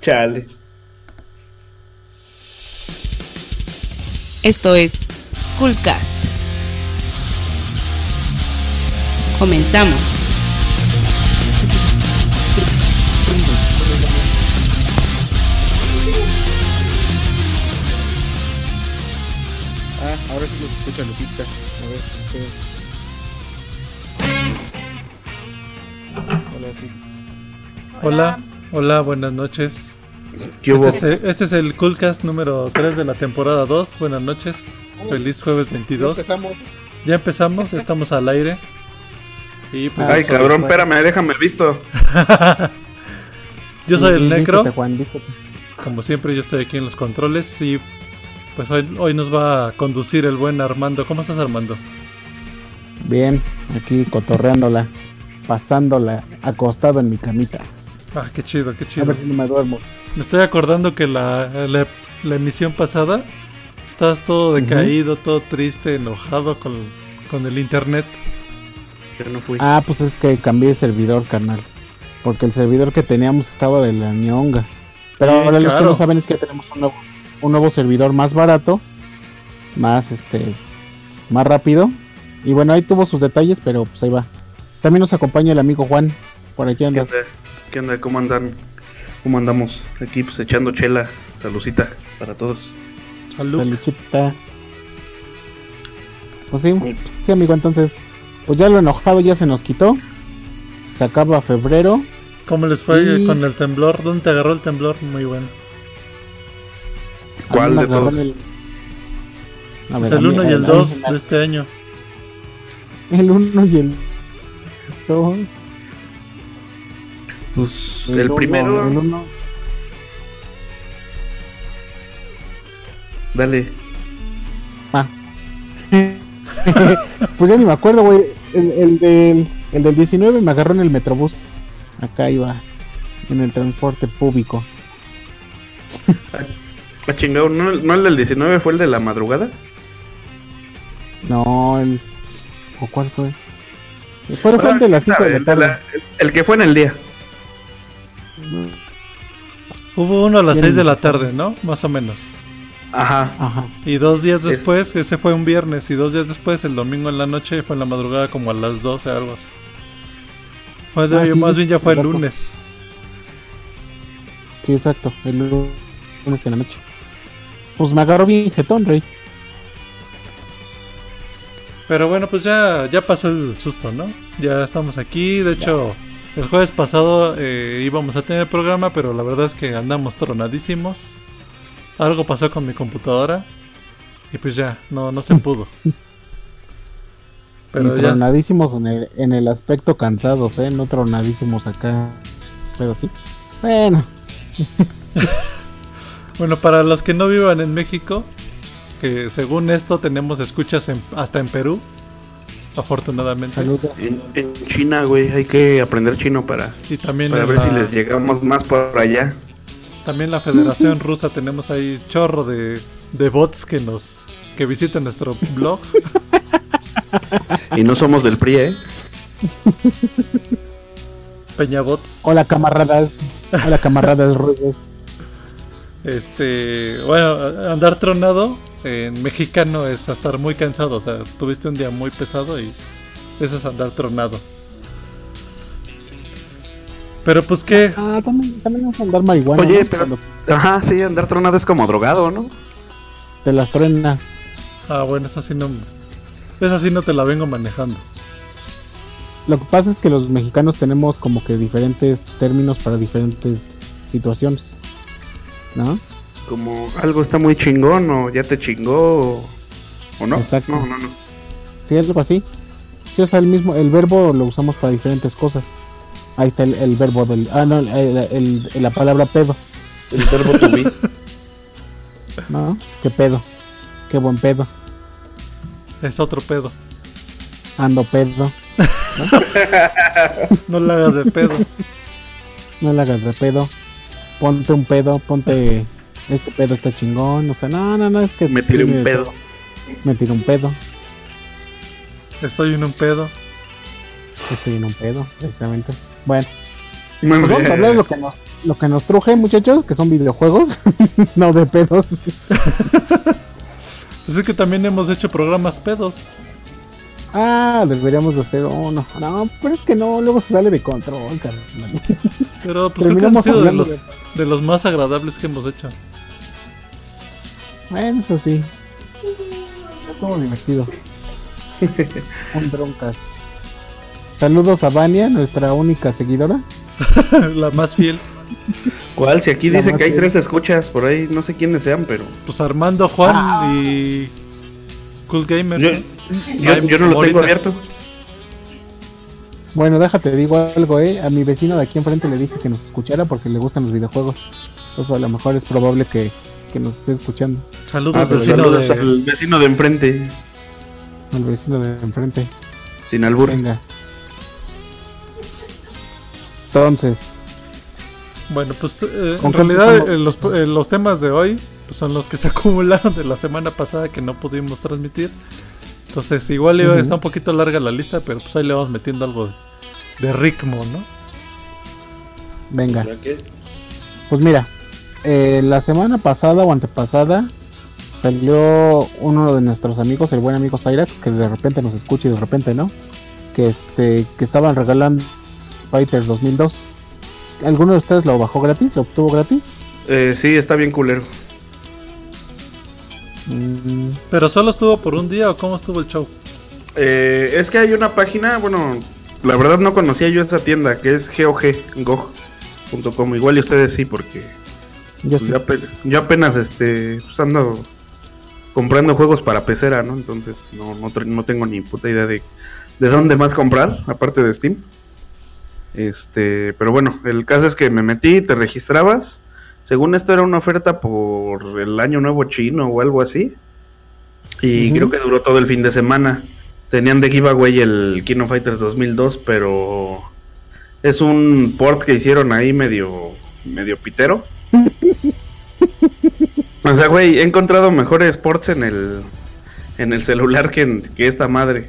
Chale. Esto es Coolcast. Comenzamos. Ah, ahora sí los escucha Lupita. A ver, ustedes. Hola, sí. Hola, hola, buenas noches. ¿Qué hubo? Este es, este es el Coolcast número 3 de la temporada 2. Buenas noches. Feliz jueves Ya 22. empezamos. Ya empezamos, ya estamos al aire. Y pues, Ay, cabrón, espérame, déjame visto. Yo soy el Necro. Vístete, Juan, vístete. Como siempre, yo estoy aquí en los controles. Y pues hoy, hoy nos va a conducir el buen Armando. ¿Cómo estás, Armando? Bien, aquí cotorreándola, pasándola, acostado en mi camita. Ah, qué chido, qué A chido. ver si no me duermo. Me estoy acordando que la, la, la emisión pasada estabas todo decaído, todo triste, enojado con, con el internet. No fui. Ah, pues es que cambié de servidor, carnal. Porque el servidor que teníamos estaba de la ñonga. Pero Sí, ahora los que no saben es que tenemos un nuevo, un nuevo servidor más barato, más este, más rápido. Y bueno, ahí tuvo sus detalles, pero pues ahí va. También nos acompaña el amigo Juan. Por aquí ¿Qué anda. onda? ¿Qué onda? ¿Cómo andan? ¿Cómo andamos? Aquí pues echando chela. Salucita para todos. Salud. Saluchita. Pues sí, sí, amigo, entonces, pues ya lo enojado ya se nos quitó. Se acaba febrero. ¿Cómo les fue Y- con el temblor? ¿Dónde te agarró el temblor? Muy bueno. ¿Cuál de todos? el- Pues ver, el mí- 1 y el a 2 mí- de este año. El 1 y el 2. Pues el, primero. El uno. Dale. Ah. pues ya ni me acuerdo, güey. El, el del, el del 19 me agarró en el Metrobús. Acá iba. En el transporte público. Ah, chingado, ¿no, ¿no el del 19 fue el de la madrugada? No, el. ¿O cuál fue? ¿Cuál fue el de las 5 de la tarde? la- el que fue en el día. Hubo uno a las Bien. 6 de la tarde, ¿no? Más o menos. Ajá. Ajá. Y dos días Es- después, ese fue un viernes, y dos días después, el domingo en la noche, fue en la madrugada como a las 12, algo así. Fue de- Ah, sí, más bien ya fue el lunes. Sí, exacto. El lunes en la noche. Pues me agarró bien jetón, rey. Pero bueno, pues ya, ya pasó el susto, ¿no? Ya estamos aquí. De hecho, el jueves pasado eh, íbamos a tener programa, pero la verdad es que andamos tronadísimos. Algo pasó con mi computadora. Y pues ya, no, no se pudo. Pero y ya, tronadísimos en el, en el aspecto cansados, ¿eh? No tronadísimos acá. Pero sí. Bueno, bueno, para los que no vivan en México, que según esto tenemos escuchas en- hasta en Perú, afortunadamente. saludos. En, en China, güey. Hay que aprender chino para, Y también, para ver la, si les llegamos más por allá. también la Federación Rusa tenemos ahí chorro de, de bots que nos que visitan nuestro blog. Y no somos del PRI, ¿eh? Peñabots. Hola, camaradas. Hola, camaradas rudos. Este, bueno, andar tronado en mexicano es estar muy cansado, o sea, tuviste un día muy pesado y eso es andar tronado. Pero pues qué, Ah, también, también vas a andar marihuana. Oye, ¿no? pero- Cuando Ajá, sí, andar tronado es como drogado, ¿no? Te las truenas. ah bueno, esa sí no, esa sí no te la vengo manejando. Lo que pasa es que los mexicanos tenemos como que diferentes términos para diferentes situaciones. ¿No? Como algo está muy chingón o ya te chingó o, o no. Exacto. No, no, no. Sí, algo así. Sí, o sea, el mismo, el verbo lo usamos para diferentes cosas. Ahí está el, el verbo del. Ah, no, el- el- el- la palabra pedo. El verbo to be. ¿No? ¿Qué pedo? Qué buen pedo. Es otro pedo. Ando pedo. No la hagas de pedo. No le hagas de pedo. Ponte un pedo, ponte. Este pedo está chingón. O sea, no, no, no, es que. Me tiré un pedo. Me tiré un pedo. Estoy en un pedo. Estoy en un pedo, precisamente. Bueno, pues vamos a hablar de lo que nos, lo que nos truje, muchachos, que son videojuegos, no de pedos. Pues es que también hemos hecho programas pedos. Ah, deberíamos de hacer uno. No, pero es que no, luego se sale de control, carnal. Pero pues creo que han sido de los, de los más agradables que hemos hecho. Bueno, eso sí. Estuvo divertido. Un broncas. Saludos a Vania, nuestra única seguidora. La más fiel. ¿Cuál? Si aquí La dice que hay fiel. tres escuchas, por ahí no sé quiénes sean, pero. Pues Armando, Juan Ah. y Cool Gamer. Yo, ¿no? yo, Ay, yo no lo tengo abierto. Bueno, déjate, digo algo, eh. A mi vecino de aquí enfrente le dije que nos escuchara porque le gustan los videojuegos. Entonces a lo mejor es probable que, que nos esté escuchando. Saludos, Ah, vecino saludos de... al vecino de enfrente, Al vecino de enfrente. sin albur. Venga. Entonces, Bueno, pues eh, en ¿Con qué realidad eh, los, eh, los temas de hoy pues, son los que se acumularon de la semana pasada que no pudimos transmitir. Entonces, igual iba- Ujú. está un poquito larga la lista, pero pues ahí le vamos metiendo algo de, de ritmo, ¿no? venga. Pues mira, eh, la semana pasada o antepasada salió uno de nuestros amigos, el buen amigo Cyrax, que de repente nos escucha y de repente no, que este que estaban regalando Fighters 2002. ¿Alguno de ustedes lo bajó gratis? ¿Lo obtuvo gratis? Eh, sí, está bien culero. Mm, Pero solo estuvo por un día o cómo estuvo el show. Eh, es que hay una página, bueno, la verdad no conocía yo esa tienda, que es GOG, GOG.com. Igual y ustedes sí, porque yo pues, sí. yo, ape- yo apenas este, pues, ando comprando juegos para pecera, ¿no? Entonces no, no, no tengo ni puta idea de, de dónde más comprar, aparte de Steam. Este, pero bueno, el caso es que me metí, te registrabas. Según esto era una oferta por el año nuevo chino o algo así. Y creo que duró todo el fin de semana. Tenían de giveaway el Kino Fighters 2002, pero es un port que hicieron ahí medio medio pitero. O sea, güey, he encontrado mejores ports en el en el celular que, en- que esta madre.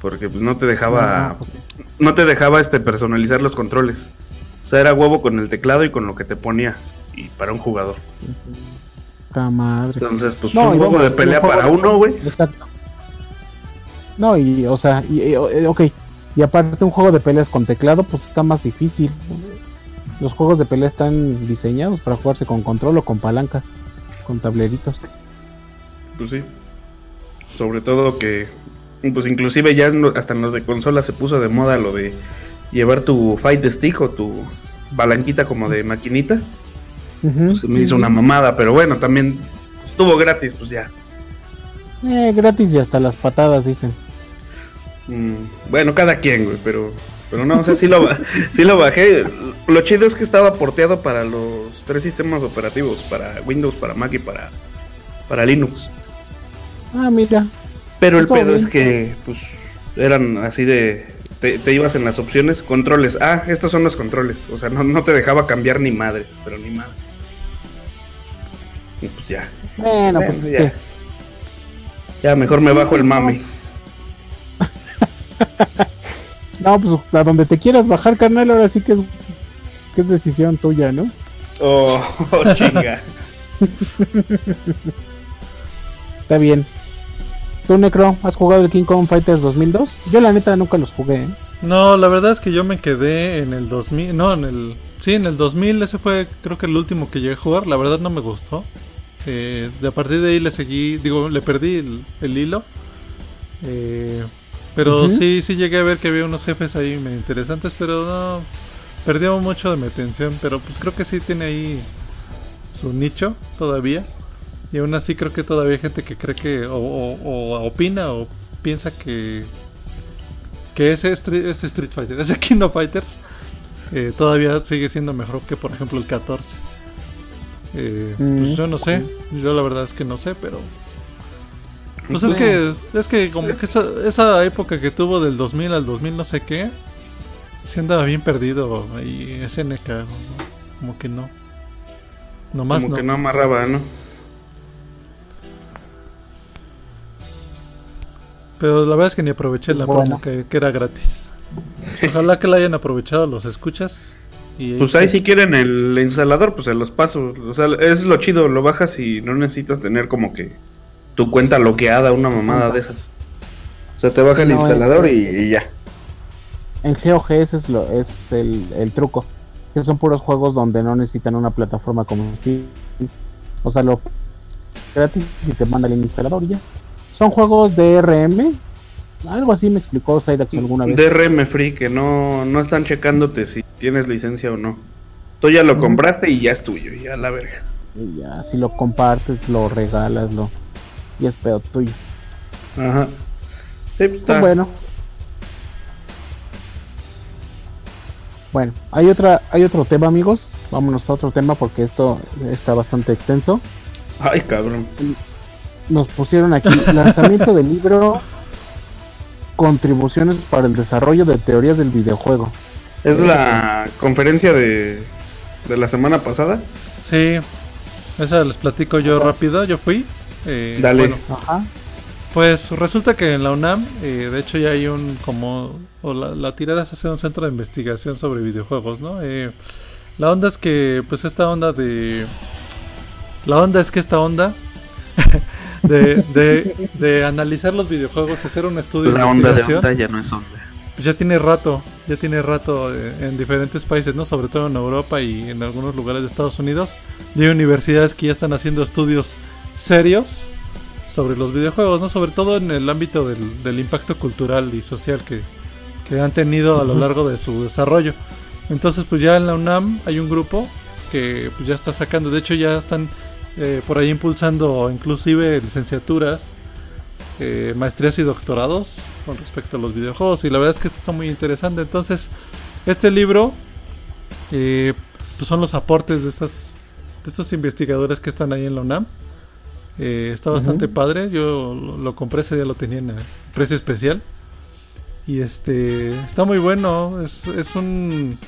Porque pues, no te dejaba No, pues. No te dejaba este personalizar los controles. O sea, era huevo con el teclado y con lo que te ponía. Y para un jugador. Puta madre. Entonces, pues No, un juego de pelea juego para uno, güey. No, y, o sea, y, y, eh, ok. Y aparte, un juego de peleas con teclado, pues está más difícil. Los juegos de pelea están diseñados para jugarse con control o con palancas, con tableritos. Pues sí. Sobre todo que, pues inclusive ya hasta en los de consola se puso de moda lo de llevar tu Fight Stick o tu balanquita como de maquinitas. Pues se me sí, hizo una mamada, pero bueno, también estuvo gratis, pues ya. Eh, gratis y hasta las patadas, dicen. Mm, bueno, cada quien, güey, pero, pero no, o sea, sí lo, sí lo bajé. Lo chido es que estaba porteado para los tres sistemas operativos, para Windows, para Mac y para, para Linux. Ah, mira. Pero el pedo es que, pues, eran así de. Te, te ibas en las opciones, controles. Ah, estos son los controles. O sea, no, no te dejaba cambiar ni madres, pero ni madres. Y pues ya. Bueno, Bueno, pues es ya. Ya, mejor me bajo el mame. No, pues a donde te quieras bajar, carnal, ahora sí que es, que es decisión tuya, ¿no? Oh, chinga. Está bien. ¿Tú, Necro, has jugado el King Kong Fighters 2002? Yo, la neta, nunca los jugué, ¿eh? No, la verdad es que yo me quedé en el 2000, no, en el, sí, en el 2000, ese fue creo que el último que llegué a jugar, la verdad no me gustó. Eh, de a partir de ahí le seguí, digo, le perdí el, el hilo. Eh, pero sí, sí llegué a ver que había unos jefes ahí medio interesantes, pero no, perdió mucho de mi atención, pero pues creo que sí tiene ahí su nicho todavía. Y aún así creo que todavía hay gente que cree que, o, o- o opina o piensa que que ese Street, ese Street Fighter, ese King of Fighters, eh, todavía sigue siendo mejor que por ejemplo el 14. Eh, Mm. pues yo no sé, yo la verdad es que no sé, pero... Pues es que, es que como que esa, esa época que tuvo del 2000 al 2000 no sé qué, se andaba bien perdido y SNK, ¿no? como que no. Nomás Como no. que no amarraba, ¿no? Pero la verdad es que ni aproveché la Bueno. promo que, que era gratis. Pues ojalá que la hayan aprovechado los escuchas. Y Pues ahí si quieren el instalador, pues se los paso. O sea, es lo chido, lo bajas y no necesitas tener como que tu cuenta bloqueada, una mamada de esas. O sea, te baja el No, instalador y, y ya. En GOG ese es, lo, es el, el truco. Que son puros juegos donde no necesitan una plataforma como Steam. O sea, lo gratis y te manda el instalador y ya. Son juegos de RM. Algo así me explicó Cyrax alguna vez. DRM Free, que no, no están checándote si tienes licencia o no. Tú ya lo compraste y ya es tuyo, ya la verga. Y ya, si lo compartes, lo regalas, lo. Y es pedo tuyo. Ajá. Sí, pues Pues está. bueno. Bueno, hay otra, hay otro tema, amigos. Vámonos a otro tema porque esto está bastante extenso. Ay, cabrón. Nos pusieron aquí lanzamiento del libro Contribuciones para el desarrollo de teorías del videojuego. Es la conferencia de, de la semana pasada. Sí, esa les platico yo rápido. Yo fui. eh, Dale. bueno, Ajá. Pues resulta que en la UNAM, eh, de hecho ya hay un como, o la, la tirada es hacer un centro de investigación sobre videojuegos, ¿no? Eh, la onda es que, pues esta onda de... La onda es que esta onda de, de, de analizar los videojuegos, hacer un estudio La de onda de onda ya no es onda. pues ya tiene rato, ya tiene rato eh, en diferentes países, ¿no? Sobre todo en Europa y en algunos lugares de Estados Unidos. Y hay universidades que ya están haciendo estudios serios sobre los videojuegos, ¿no? Sobre todo en el ámbito del, del impacto cultural y social que, que han tenido a lo largo de su desarrollo. Entonces, pues ya en la UNAM hay un grupo que pues ya está sacando, de hecho ya están eh, por ahí impulsando inclusive licenciaturas, eh, maestrías y doctorados con respecto a los videojuegos y la verdad es que esto está muy interesante. Entonces, este libro eh, pues son los aportes de estas de estos investigadores que están ahí en la UNAM. Eh, está bastante padre. Yo lo, lo compré ese día lo tenía en precio especial. Y este está muy bueno. Es, es un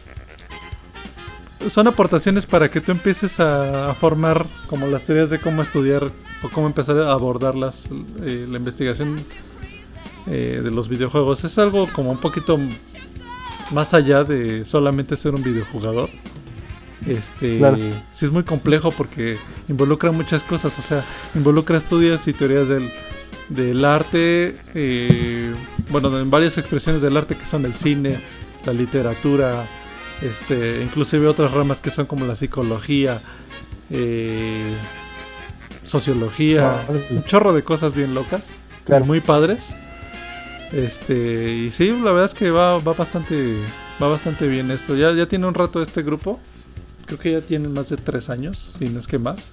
son aportaciones para que tú empieces a, a formar como las teorías de cómo estudiar o cómo empezar a abordarlas eh, la investigación eh, de los videojuegos. Es algo como un poquito más allá de solamente ser un videojugador. Este, Claro. sí es muy complejo porque involucra muchas cosas, o sea, involucra estudios y teorías del, del arte, eh, bueno, en varias expresiones del arte que son el cine, la literatura, este, inclusive otras ramas que son como la psicología, eh, sociología, un chorro de cosas bien locas, Claro. muy padres. Este, y sí, la verdad es que va, va bastante, va bastante bien esto. Ya, ya tiene un rato este grupo. Creo que ya tienen más de tres años, si no es que más.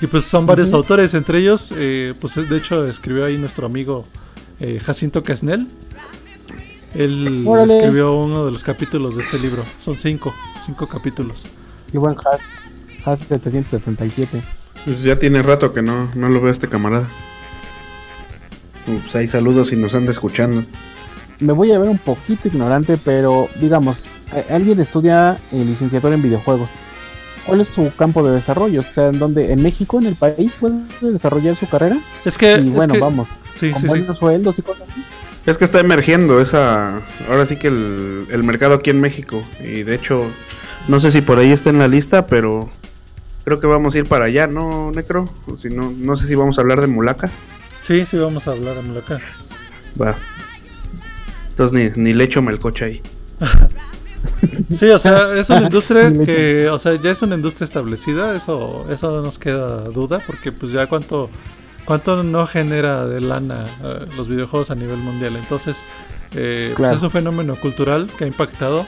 Y pues son varios autores, entre ellos, eh, pues de hecho escribió ahí nuestro amigo eh, Jacinto Casnel. Él Órale. escribió uno de los capítulos de este libro. Son cinco, cinco capítulos. Y buen Has. Has 777. Pues ya tiene rato que no, no lo veo a este camarada. Pues ahí saludos si nos anda escuchando. Me voy a ver un poquito ignorante, pero digamos, a- alguien estudia eh, licenciatura en videojuegos. ¿Cuál es su campo de desarrollo? O sea, ¿en dónde? ¿En México, en el país, puede desarrollar su carrera? Es que, Y Eh, es bueno, que- vamos, sí, con sí, sí. buenos sueldos y cosas así. Es que está emergiendo esa. Ahora sí que el, el mercado aquí en México. Y de hecho, no sé si por ahí está en la lista, pero creo que vamos a ir para allá, ¿no, Necro? Si no, no sé si vamos a hablar de Mulaca. Sí, sí, vamos a hablar de Mulacá. Va. Entonces ni, ni le echo melcocha ahí. Sí, o sea, es una industria que, o sea, ya es una industria establecida, eso, eso no nos queda duda, porque pues ya cuánto, cuánto no genera de lana eh, los videojuegos a nivel mundial. Entonces, eh, pues es un fenómeno cultural que ha impactado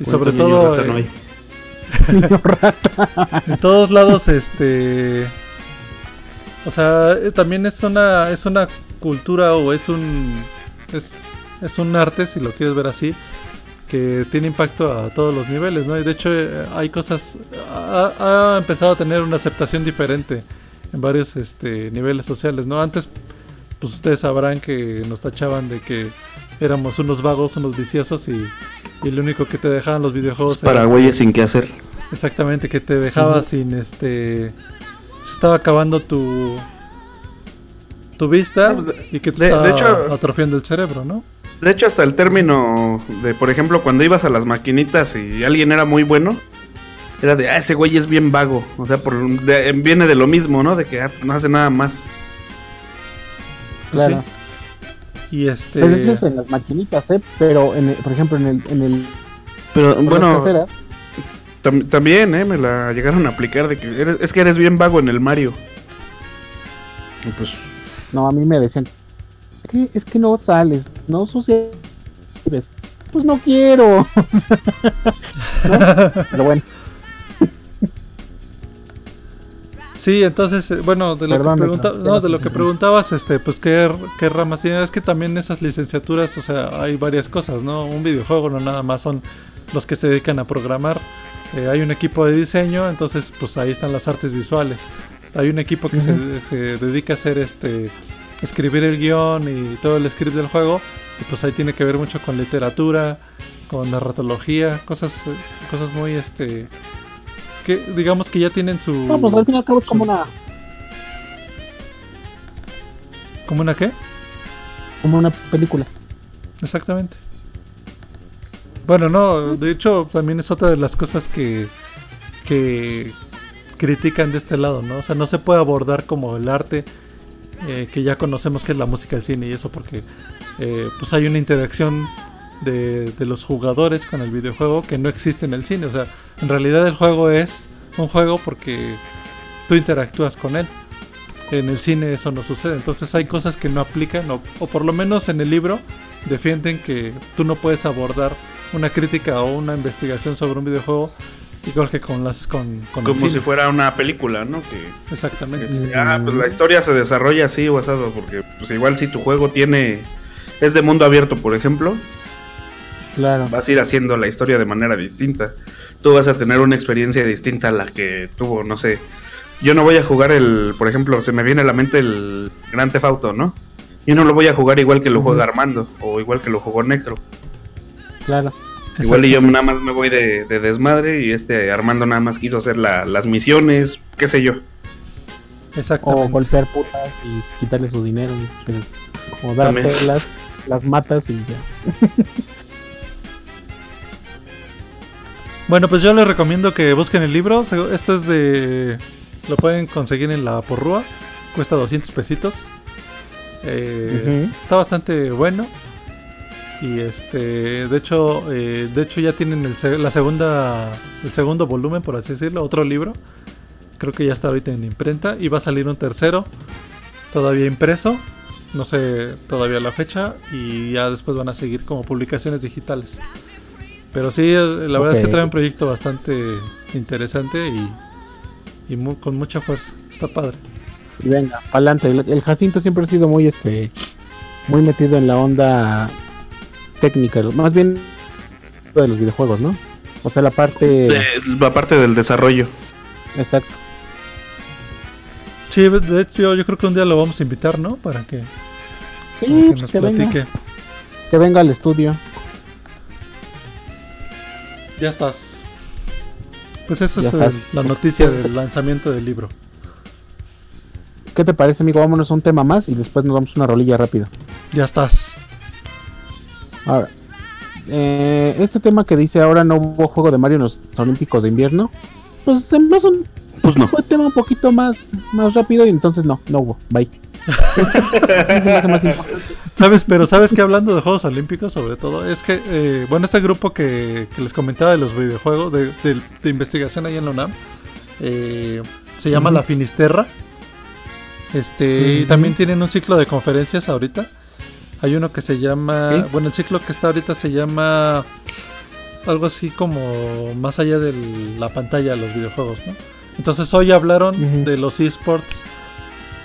y ¿Cuánto sobre todo rata no eh, hay? en todos lados, este, o sea, eh, también es una, es una cultura o es un, es, es un arte, si lo quieres ver así, que tiene impacto a todos los niveles, ¿no? Y de hecho eh, hay cosas, ha, ha empezado a tener una aceptación diferente en varios este, niveles sociales, ¿no? Antes, pues ustedes sabrán que nos tachaban de que éramos unos vagos, unos viciosos y, y lo único que te dejaban los videojuegos Para era- güeyes sin qué hacer. Exactamente, que te dejaba sin este. Se estaba acabando tu. tu vista de- y que te de- de estaba hecho- atrofiando el cerebro, ¿no? De hecho, hasta el término de, por ejemplo, cuando ibas a las maquinitas y alguien era muy bueno, era de, ah, ese güey es bien vago. O sea, por, de- viene de lo mismo, ¿no? De que ah, no hace nada más. Claro. Y este. Pero eso es en las maquinitas, ¿eh? Pero, en el- por ejemplo, en el, en el Pero bueno, tam- también, ¿eh? Me la llegaron a aplicar de que eres- es que eres bien vago en el Mario. Y pues, no, a mí me decían, ¿qué? Es que no sales, no sucede. Pues no quiero. ¿No? Pero bueno, Sí, entonces, eh, bueno, de lo, Perdón, que, pregunta- no, de lo que preguntabas, este, pues qué, qué ramas tienen. Es que también esas licenciaturas, o sea, hay varias cosas, ¿no? Un videojuego no nada más son los que se dedican a programar. Eh, hay un equipo de diseño, entonces, pues ahí están las artes visuales. Hay un equipo que se, se dedica a hacer este escribir el guion y todo el script del juego. Y pues ahí tiene que ver mucho con literatura, con narratología, cosas, eh, cosas muy este que digamos que ya tienen su no, pues al fin y al cabo es como una, ¿Como una qué? como una película. Exactamente. Bueno, no, de hecho también es otra de las cosas que, que critican de este lado, ¿no? O sea, no se puede abordar como el arte eh, que ya conocemos que es la música, el cine y eso, porque eh, pues hay una interacción de, de los jugadores con el videojuego que no existe en el cine. O sea, en realidad el juego es un juego porque tú interactúas con él. En el cine eso no sucede, entonces hay cosas que no aplican, o, o por lo menos en el libro defienden que tú no puedes abordar una crítica o una investigación sobre un videojuego igual que con las con, con el como si fuera una película, ¿no? Que, Exactamente. que, ah, pues la historia se desarrolla así o asado, porque pues igual si tu juego tiene es de mundo abierto, por ejemplo, Claro. vas a ir haciendo la historia de manera distinta. Tú vas a tener una experiencia distinta a la que tuvo, no sé. Yo no voy a jugar el, por ejemplo, se me viene a la mente el Gran Theft Auto, ¿no? Yo no lo voy a jugar igual que lo Ujú. juega Armando o igual que lo jugó Necro. Claro. Igual y yo nada más me voy de, de desmadre y este Armando nada más quiso hacer la- las misiones, qué sé yo. Exactamente. O golpear putas y quitarle su dinero. y- O También. dártelas, las matas y ya. Bueno, pues yo les recomiendo que busquen el libro. Esto es de. Lo pueden conseguir en la porrúa. Cuesta 200 pesitos. Eh. Está bastante bueno. Y este. De hecho, eh, de hecho ya tienen el, la segunda. El segundo volumen, por así decirlo. Otro libro. Creo que ya está ahorita en imprenta. Y va a salir un tercero. Todavía impreso. No sé todavía la fecha. Y ya después van a seguir como publicaciones digitales. Pero sí, eh, la verdad es que trae un proyecto bastante interesante y, y mu- con mucha fuerza. Está padre. Y venga, adelante. El, el Jacinto siempre ha sido muy este muy metido en la onda técnica, más bien de los videojuegos, ¿no? O sea, la parte De- la parte del desarrollo. exacto. Sí, de hecho yo creo que un día lo vamos a invitar, ¿no? Para que, Sí, para que pues nos que venga, platique. que venga al estudio. Ya estás. Pues eso Ya es estás. el- la noticia del lanzamiento del libro. ¿Qué te parece, amigo? Vámonos a un tema más y después nos vamos a una rolilla rápido. Ya estás. Ahora, eh, este tema que dice ahora no hubo juego de Mario en los Olímpicos de invierno, pues se me hace un, Pues no. un tema un poquito más, más rápido y entonces no, no hubo. Bye. ¿Sabes? Pero sabes que hablando de Juegos Olímpicos, sobre todo, es que, eh, bueno, este grupo que, que les comentaba de los videojuegos, de, de- de investigación ahí en la UNAM, eh, se llama. La Finisterra. Este, y también tienen un ciclo de conferencias ahorita. Hay uno que se llama, Sí. bueno, el ciclo que está ahorita se llama algo así como más allá de la pantalla de los videojuegos, ¿no? Entonces hoy hablaron de los esports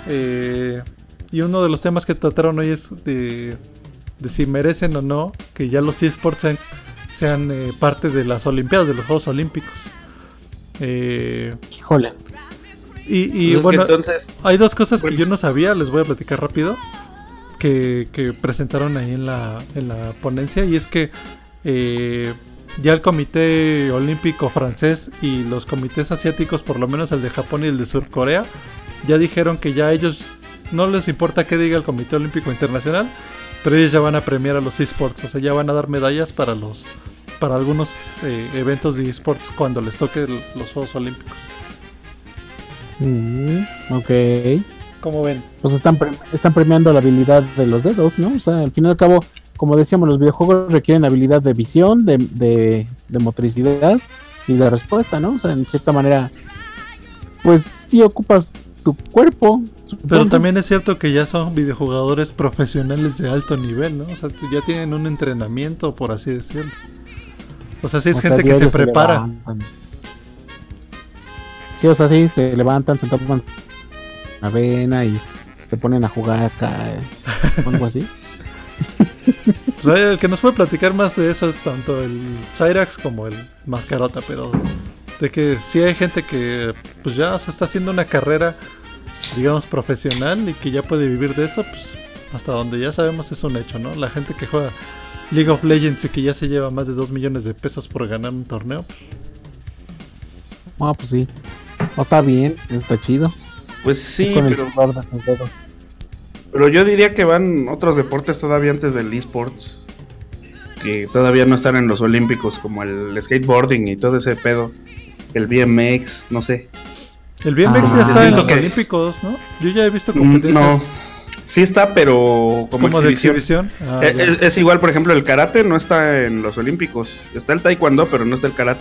eh, y uno de los temas que trataron hoy es de, de si merecen o no que ya los esports sean, sean, eh, parte de las Olimpiadas, de los Juegos Olímpicos. Eh, Híjole. y y, Pues bueno, entonces, hay dos cosas Bueno. que yo no sabía, les voy a platicar rápido, que, que presentaron ahí en la, en la ponencia, y es que eh, ya el Comité Olímpico francés y los comités asiáticos, por lo menos el de Japón y el de Sur Corea, ya dijeron que ya ellos no les importa qué diga el Comité Olímpico Internacional, Pero ellos ya van a premiar a los esports, o sea, ya van a dar medallas para los para algunos eh, eventos de esports cuando les toque el- los Juegos Olímpicos. Mm, ok. ¿Cómo ven? Pues están, pre- están premiando la habilidad de los dedos, ¿no? O sea, al fin y al cabo, como decíamos, los videojuegos requieren habilidad de visión, de, de, de motricidad y de respuesta, ¿no? O sea, en cierta manera, pues sí ocupas tu cuerpo. Pero supongo. también es cierto que ya son videojugadores profesionales de alto nivel, ¿no? O sea, ya tienen un entrenamiento, por así decirlo. O sea, sí es O sea, gente que se prepara. levantan. Sí, o sea, sí, se levantan, se toman una avena y se ponen a jugar acá, eh, algo así. O sea, el que nos puede platicar más de eso es tanto el Cyrax como el Mascarota, pero de que sí hay gente que pues ya o sea, está haciendo una carrera, digamos, profesional y que ya puede vivir de eso, pues hasta donde ya sabemos es un hecho, ¿no? La gente que juega League of Legends y que ya se lleva más de 2 millones de pesos por ganar un torneo, pues, Ah, pues sí. No, está bien, está chido. Pues es sí, pero, pero yo diría que van otros deportes todavía antes del esports. Que todavía no están en los olímpicos, como el skateboarding y todo ese pedo. El BMX, no sé. el BMX Ah, ya está sí, en no, los que- Olímpicos, ¿no? Yo ya he visto Mm, competencias No, sí está, pero como, como, de exhibición. Ah, Eh, es, es igual, por ejemplo, el karate no está en los olímpicos. Está el taekwondo, pero no está el karate.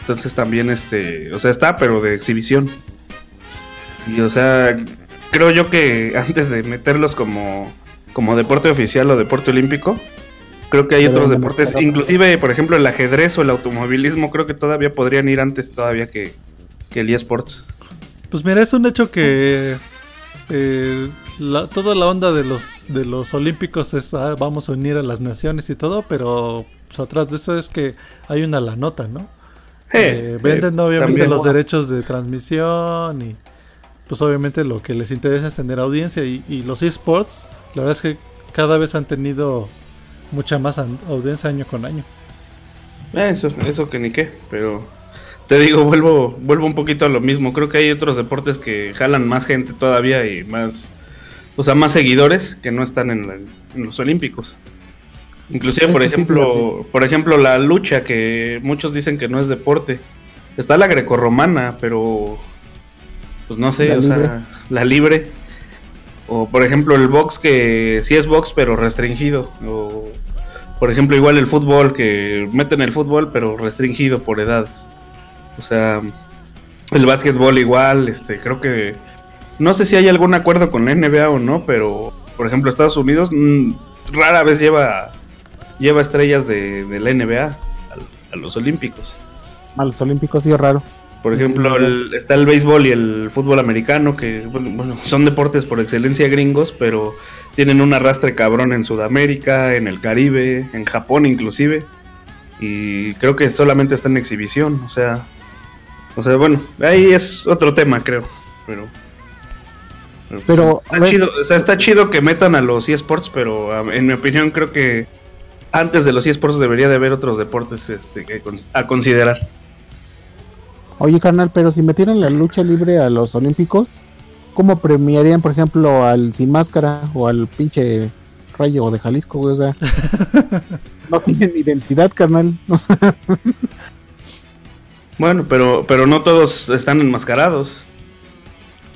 Entonces también, este, o sea, está, pero de exhibición. Y, o sea, creo yo que antes de meterlos como, como deporte oficial o deporte olímpico, creo que hay otros de deportes, inclusive, por ejemplo, el ajedrez o el automovilismo, creo que todavía podrían ir antes todavía que, que el eSports. Pues mira, es un hecho que eh, la- toda la onda de los de los olímpicos es ah, vamos a unir a las naciones y todo, pero pues, atrás de eso es que hay una la nota, ¿no? Eh, venden obviamente también. los derechos de transmisión y pues obviamente lo que les interesa es tener audiencia y, y los esports, la verdad es que cada vez han tenido mucha más audiencia año con año. Eh, Eso, eso que ni qué, pero te digo, vuelvo, vuelvo un poquito a lo mismo. Creo que hay otros deportes que jalan más gente todavía y más, o sea, más seguidores que no están en, la- en los Olímpicos. Inclusive, por Eso sí, ejemplo, por ejemplo, la lucha que muchos dicen que no es deporte. Está la grecorromana, pero pues no sé, La o libre. sea, la libre. O por ejemplo el box que sí es box pero restringido. O por ejemplo igual el fútbol que meten el fútbol pero restringido por edades. O sea, el básquetbol igual, este, creo que no sé si hay algún acuerdo con la NBA o no, pero por ejemplo Estados Unidos mm, rara vez lleva lleva estrellas de, la NBA a los Olímpicos. A los olímpicos sí es raro. Por ejemplo, el- está el béisbol y el fútbol americano, que bueno, son deportes por excelencia gringos, pero tienen un arrastre cabrón en Sudamérica, en el Caribe, en Japón inclusive. Y creo que solamente está en exhibición, o sea... O sea, bueno, ahí es otro tema, creo. Pero... Pero, está, chido, o sea, está chido que metan a los eSports, pero en mi opinión creo que antes de los eSports debería de haber otros deportes este, a considerar. Oye, carnal, pero si metieran la lucha libre a los olímpicos, ¿cómo premiarían, por ejemplo, al sin máscara o al pinche rayo de Jalisco, güey? O sea, no tienen identidad, carnal. O sea, Bueno, pero, pero no todos están enmascarados.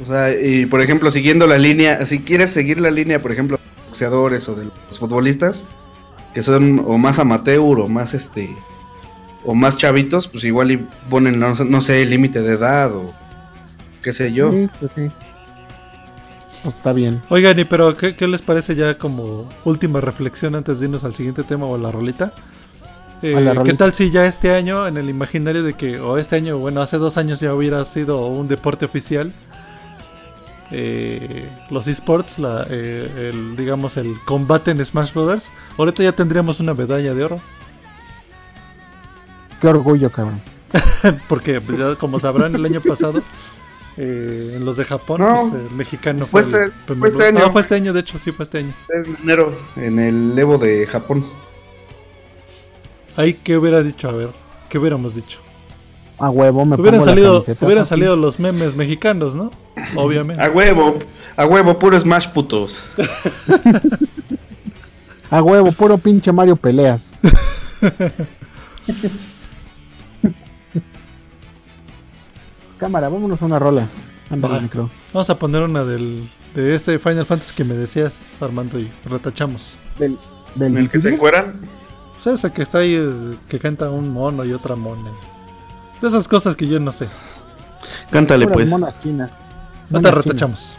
O sea, y por ejemplo, siguiendo la línea, si quieres seguir la línea, por ejemplo, de los boxeadores o de los futbolistas, que son o más amateur o más este o más chavitos, pues igual y ponen, no, sé- no sé, límite de edad o qué sé yo. sí, pues sí. Pues está bien. Oigan, y pero ¿qué, qué les parece ya como última reflexión antes de irnos al siguiente tema o a la rolita? Eh, A la ¿Qué tal si ya este año, en el imaginario de que, o este año, bueno, hace dos años ya hubiera sido un deporte oficial, eh, los esports, la, eh, el, digamos, el combate en Smash Brothers, ahorita ya tendríamos una medalla de oro. Qué orgullo, cabrón. Porque, pues, ya como sabrán, el año pasado, eh, en los de Japón, No, pues, el mexicano fue fue, el este- primer fue este lugar. año. Ah, fue este año, de hecho, sí, fue este año. En enero, en el Evo de Japón. Ahí, ¿qué hubiera dicho? A ver, ¿qué hubiéramos dicho? A huevo, me Hubieran salido, hubieran salido los memes mexicanos, ¿no? Obviamente. A huevo, a huevo, puro Smash putos. A huevo, puro pinche Mario peleas. Cámara, vámonos a una rola. Ándale, micro. Vamos a poner una del, de este Final Fantasy que me decías, Armando, y retachamos. Del, del En el que se encueran. O sea, esa que está ahí, eh, que canta un mono y otra mona. De esas cosas que yo no sé. Cántale Puras pues. monas chinas. Ahorita Monas chinas. retachamos.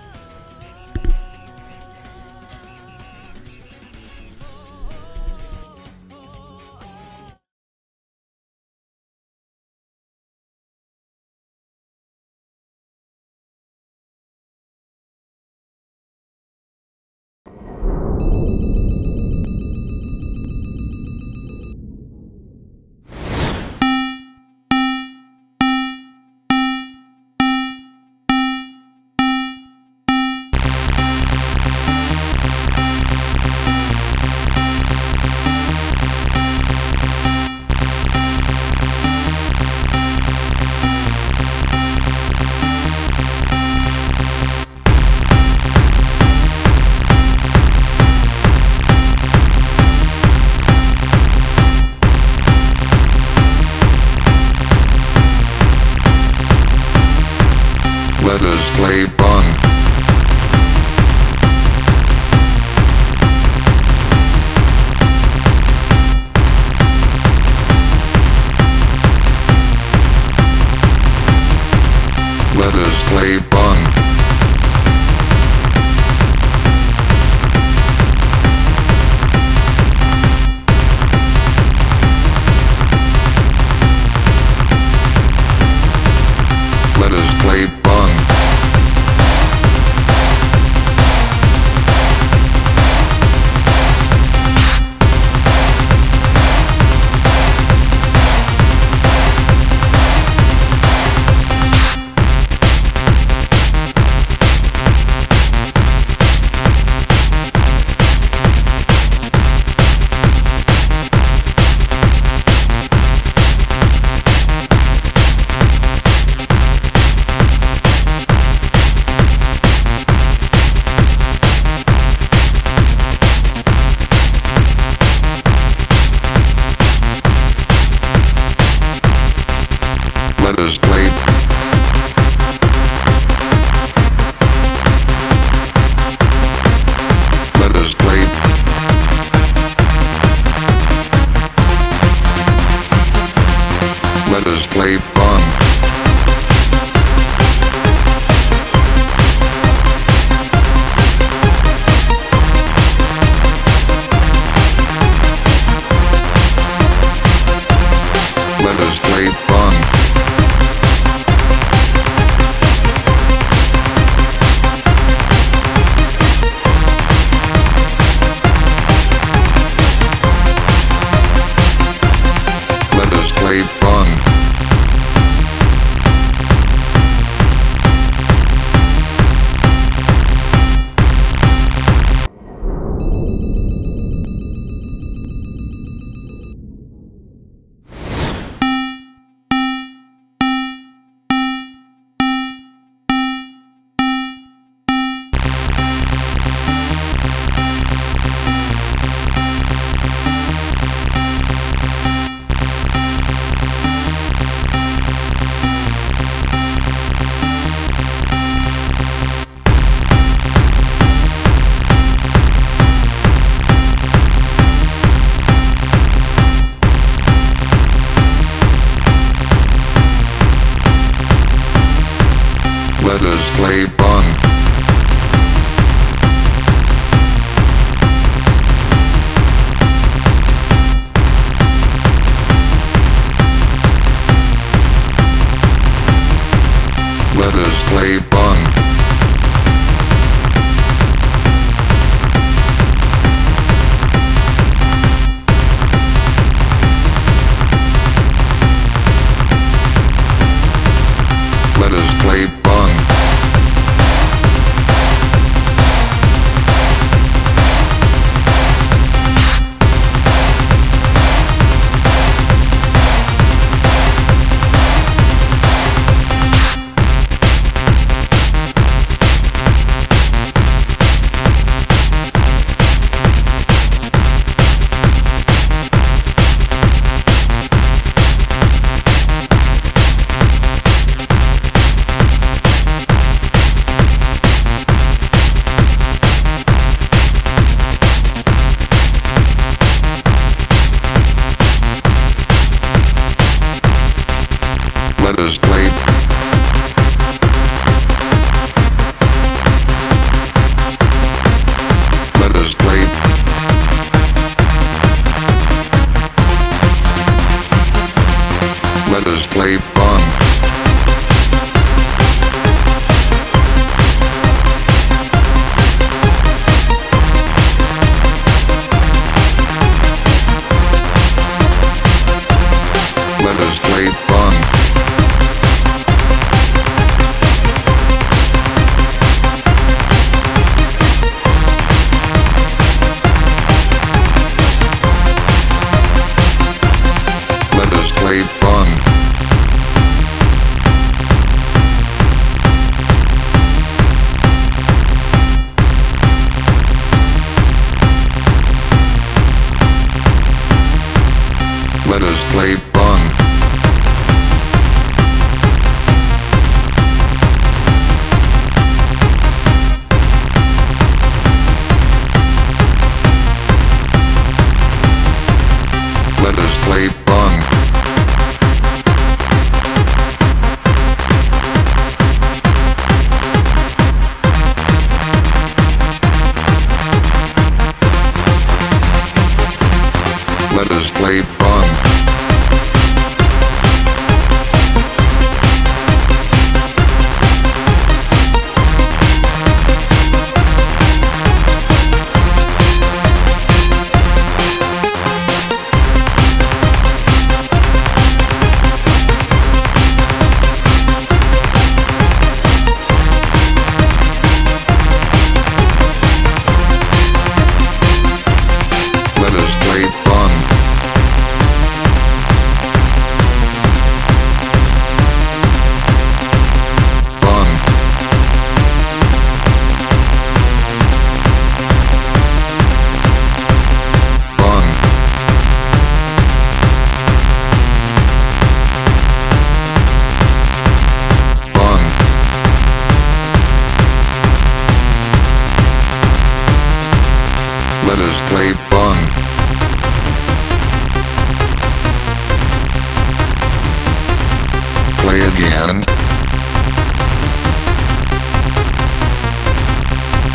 Play again.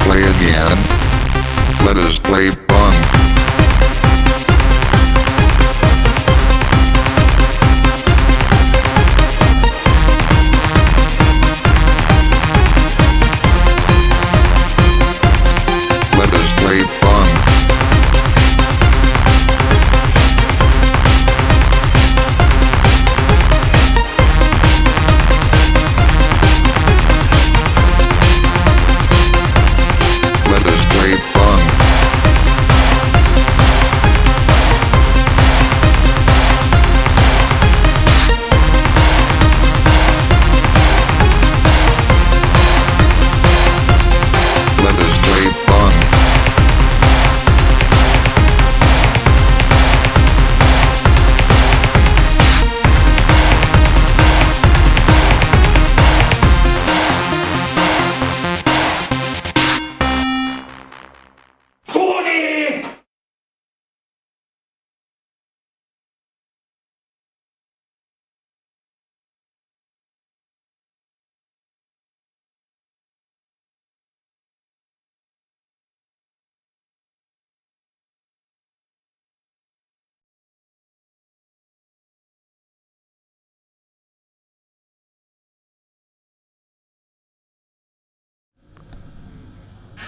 Play again. Let us play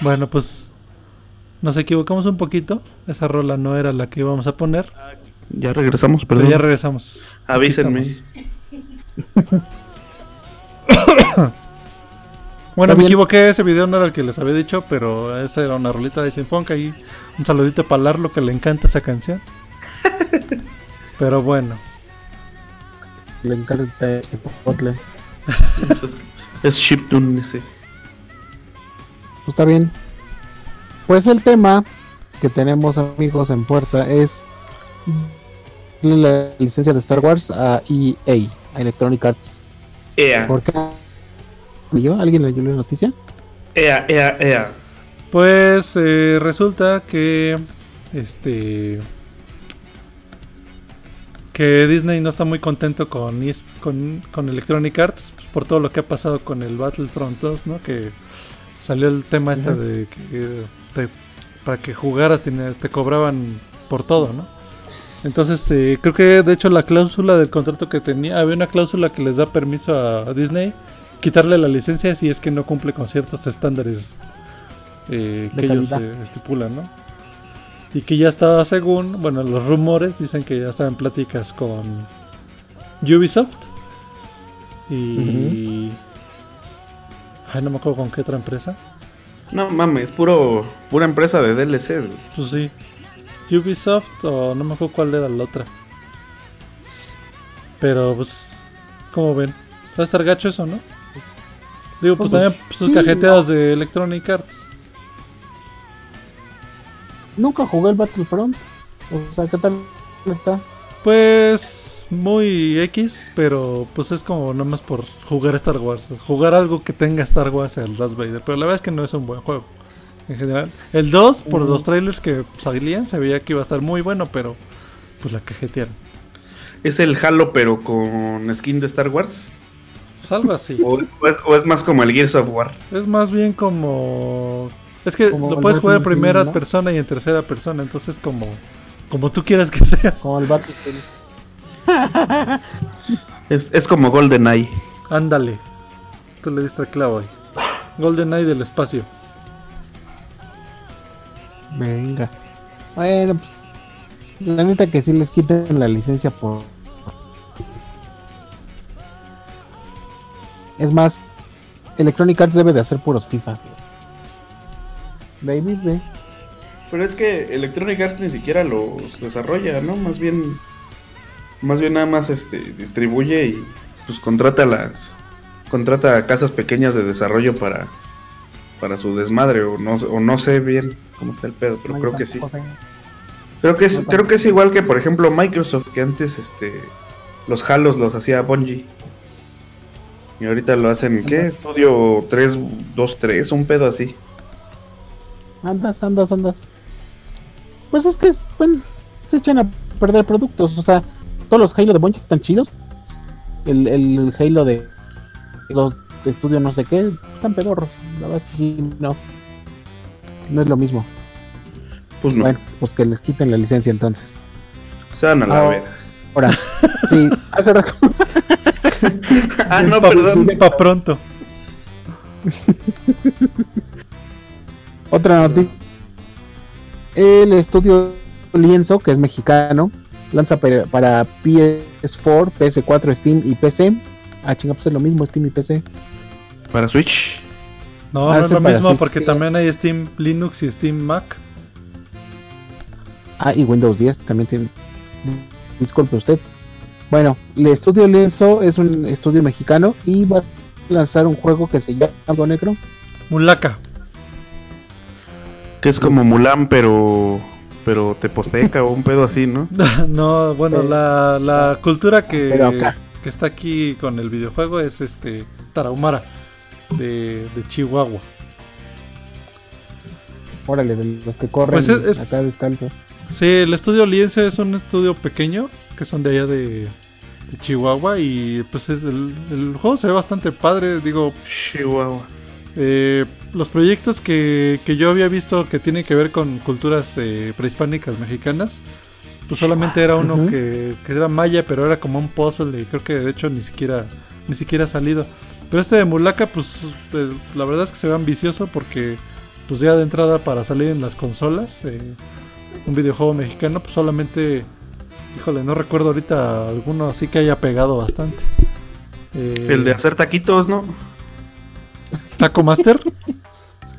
Bueno, pues nos equivocamos un poquito. Esa rola no era la que íbamos a poner. Ya regresamos, Pero perdón. ya regresamos. Avísenme. Bueno, me equivoqué, ese video no era el que les había dicho, pero esa era una rolita de Sinfonca y un saludito para Larlo que le encanta esa canción. Pero bueno, Le encanta el. Es Chiptune ese. Pues está bien. Pues el tema que tenemos amigos en puerta es la licencia de Star Wars a EA, a Electronic Arts. Ea, ¿Por qué? ¿Y yo? ¿Alguien leyó la noticia? ea, ea, ea. pues eh, resulta que este que Disney no está muy contento con, ES con, con Electronic Arts pues, por todo lo que ha pasado con el Battlefront 2, ¿no? Que salió el tema este de que te- para que jugaras te, te cobraban por todo, ¿no? Entonces eh, creo que de hecho la cláusula del contrato que tenía, había una cláusula que les da permiso a Disney quitarle la licencia si es que no cumple con ciertos estándares eh, que ellos eh, estipulan, ¿no? Y que ya estaba según, bueno, los rumores dicen que ya estaba en pláticas con Ubisoft y... Ay, no me acuerdo con qué otra empresa. No mames, puro, pura empresa de DLCs, güey. Pues sí. Ubisoft o no me acuerdo cuál era la otra. Pero pues, ¿cómo ven? Va a estar gacho eso, ¿no? Digo, pues, Pues, también pues, sus sí, cajeteadas de Electronic Arts. Nunca jugué el Battlefront. O sea, ¿qué tal está? Pues muy X, pero pues es como nomás por jugar Star Wars. Jugar algo que tenga Star Wars el Darth Vader. Pero la verdad es que no es un buen juego. En general. El 2, por los trailers que salían, se veía que iba a estar muy bueno, pero pues la cajetearon. ¿Es el Halo pero con skin de Star Wars? Pues algo así. ¿O, es, o es más como el Gears of War? Es más bien como. Es que Como lo puedes jugar en primera ¿no? persona y en tercera persona, entonces como. Como tú quieras que sea. Como el Battlefield. Es, es como GoldenEye. Ándale. Tú le diste el clavo ahí. Golden Eye del espacio. Venga. Bueno, pues. La neta que sí les quiten la licencia por. Es más, Electronic Arts debe de hacer puros FIFA. Baby, ve. Pero es que Electronic Arts ni siquiera los desarrolla, ¿no? Más bien. Más bien nada más este distribuye y pues contrata las. Contrata a casas pequeñas de desarrollo para. Para su desmadre. O no, o no sé bien cómo está el pedo, pero creo que sí. Creo que es, creo que es igual que por ejemplo Microsoft, que antes este. Los Halos los hacía Bungie. Y ahorita lo hacen, ¿qué? Estudio 323, un pedo así. Andas, andas, andas. Pues es que, es- bueno, se echan a perder productos. O sea, todos los Halo de Bungie están chidos. El, el Halo de los de estudio no sé qué, están pedorros. La verdad es que sí, no. No es lo mismo. Pues no. Bueno, pues que les quiten la licencia entonces. Se van a la Ah, verga. Ahora, sí, hace rato. Ah, no, Pa- perdón. Pa' pronto. Otra noticia. El estudio Lienzo, que es mexicano, lanza para, para PS4, PS4, Steam y PC. Ah, chinga, pues es lo mismo, Steam y PC. Para Switch. No, Ah, no es lo mismo Switch, porque sí. también hay Steam Linux y Steam Mac. Ah, y Windows 10 también tiene. Disculpe usted. Bueno, el estudio Lienzo es un estudio mexicano y va a lanzar un juego que se llama Algo Negro. Mulaka. Que es como Mulan, pero. Pero te posteca o un pedo así, ¿no? no, bueno, Sí. la, la cultura que, que está aquí con el videojuego es este Tarahumara de, de Chihuahua. Órale, de los que corren Pues es- es- acá descalzo. Sí, el estudio Liense es un estudio pequeño que son de allá de, de Chihuahua y pues es el, el juego se ve bastante padre, digo, Chihuahua. Eh, los proyectos que, que yo había visto que tienen que ver con culturas eh, prehispánicas mexicanas, pues solamente era uno que, que era maya, pero era como un puzzle y creo que de hecho ni siquiera ni siquiera ha salido. Pero este de Mulaka, pues eh, la verdad es que se ve ambicioso porque pues ya de entrada para salir en las consolas, eh, un videojuego mexicano, pues solamente, híjole, no recuerdo ahorita alguno así que haya pegado bastante. Eh, El de hacer taquitos, ¿no? Taco Master.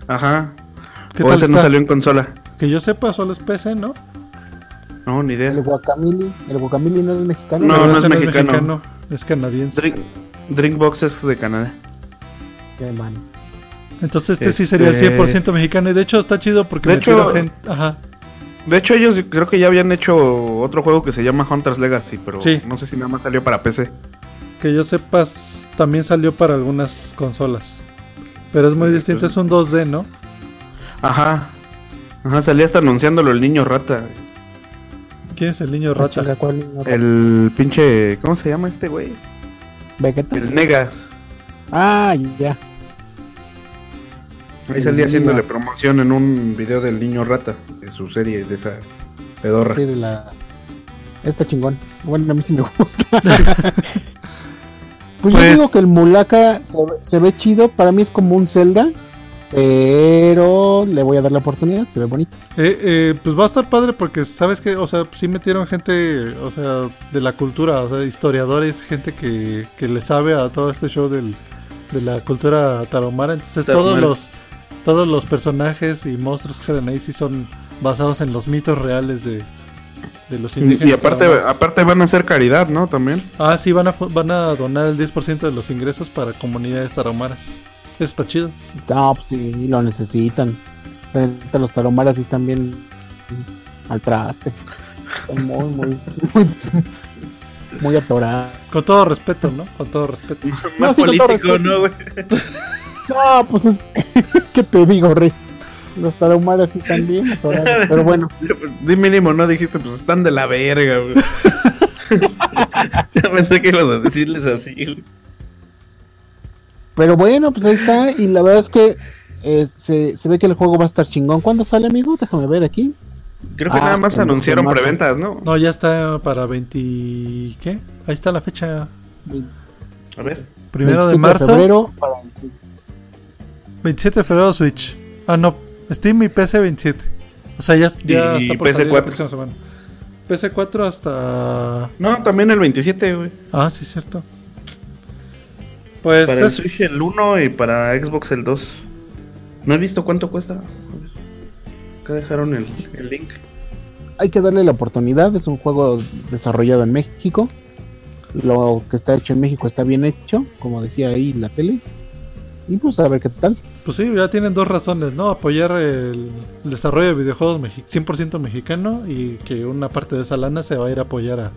Ajá. ¿Qué o tal ese no salió en consola. Que yo sepa, solo es PC, ¿no? No, ni idea. El Guacamili, el Guacamili no es mexicano. No, no es ese mexicano. es canadiense. Drink, Drinkbox es de Canadá. Qué man. Entonces este, sí sería el Este- 100% mexicano. Y de hecho está chido porque De hecho- gente... Ajá. De hecho, ellos creo que ya habían hecho otro juego que se llama Hunter's Legacy, pero Sí. no sé si nada más salió para PC. Que yo sepas, también salió para algunas consolas. Pero es muy Sí, distinto, es un 2D, ¿no? Ajá. Ajá, salía hasta anunciándolo el niño rata. ¿Quién es el niño Ah, rata? ¿cuál niño rata? El pinche. ¿Cómo se llama este güey? ¿Vegeta? El Negas. Ah, ya. Ahí El salía haciéndole Negas. promoción en un video del niño rata. De su serie, de esa pedorra. Sí, de la. Está chingón. Bueno, a mí sí me gusta. Pues, Pues- yo digo que el Mulaka se, ve- se ve chido. Para mí es como un Zelda. Pero le voy a dar la oportunidad. Se ve bonito. Eh, eh, pues va a estar padre porque, ¿sabes que O sea, sí metieron gente, o sea, de la cultura, o sea, historiadores, gente que, que le sabe a todo este show del, de la cultura tarahumara. Entonces, todos los, todos los personajes y monstruos que salen ahí sí son basados en los mitos reales de, de los indígenas. Y aparte, tarahumaras. aparte van a hacer caridad, ¿no? También. Ah, sí, van a, van a donar el 10% de los ingresos para comunidades tarahumaras. Eso está chido. No, pues sí, lo necesitan. Los taromaras sí están bien al traste. Muy, muy, muy, muy atorados. Con todo respeto, ¿no? Con todo respeto. Más sí, con todo político, respeto. ¿no, güey? No, pues es que te digo, rey. Los tarahumaras sí están bien atorados. Pero bueno, De mínimo, ¿no? Dijiste, pues están de la verga, güey. ya pensé que ibas a decirles así, güey. pero bueno, pues ahí está. Y la verdad es que eh, se, se ve que el juego va a estar chingón. ¿Cuándo sale, amigo? Déjame ver aquí. Creo que Ah, nada más el anunciaron 12 de marzo. preventas, ¿no? No, ya está para 20... ¿Qué? Ahí está la fecha. A ver. Primero de 27 marzo. febrero para- 27 de febrero Switch. Ah, no. Steam y PC 27. O sea, ya, ya Y está por salir PS4. la próxima semana. PC4 hasta... No, también el 27, güey. Ah, sí, cierto. Pues Para el es- Switch el 1 y para Xbox el 2. No he visto cuánto cuesta. Acá dejaron el, el link. hay que darle la oportunidad. Es un juego desarrollado en México. Lo que está hecho en México está bien hecho, como decía ahí la tele. Y pues a ver qué tal. Pues sí, ya tienen dos razones, ¿no? Apoyar el, el desarrollo de videojuegos mexi- 100% mexicano y que una parte de esa lana se va a ir a apoyar a,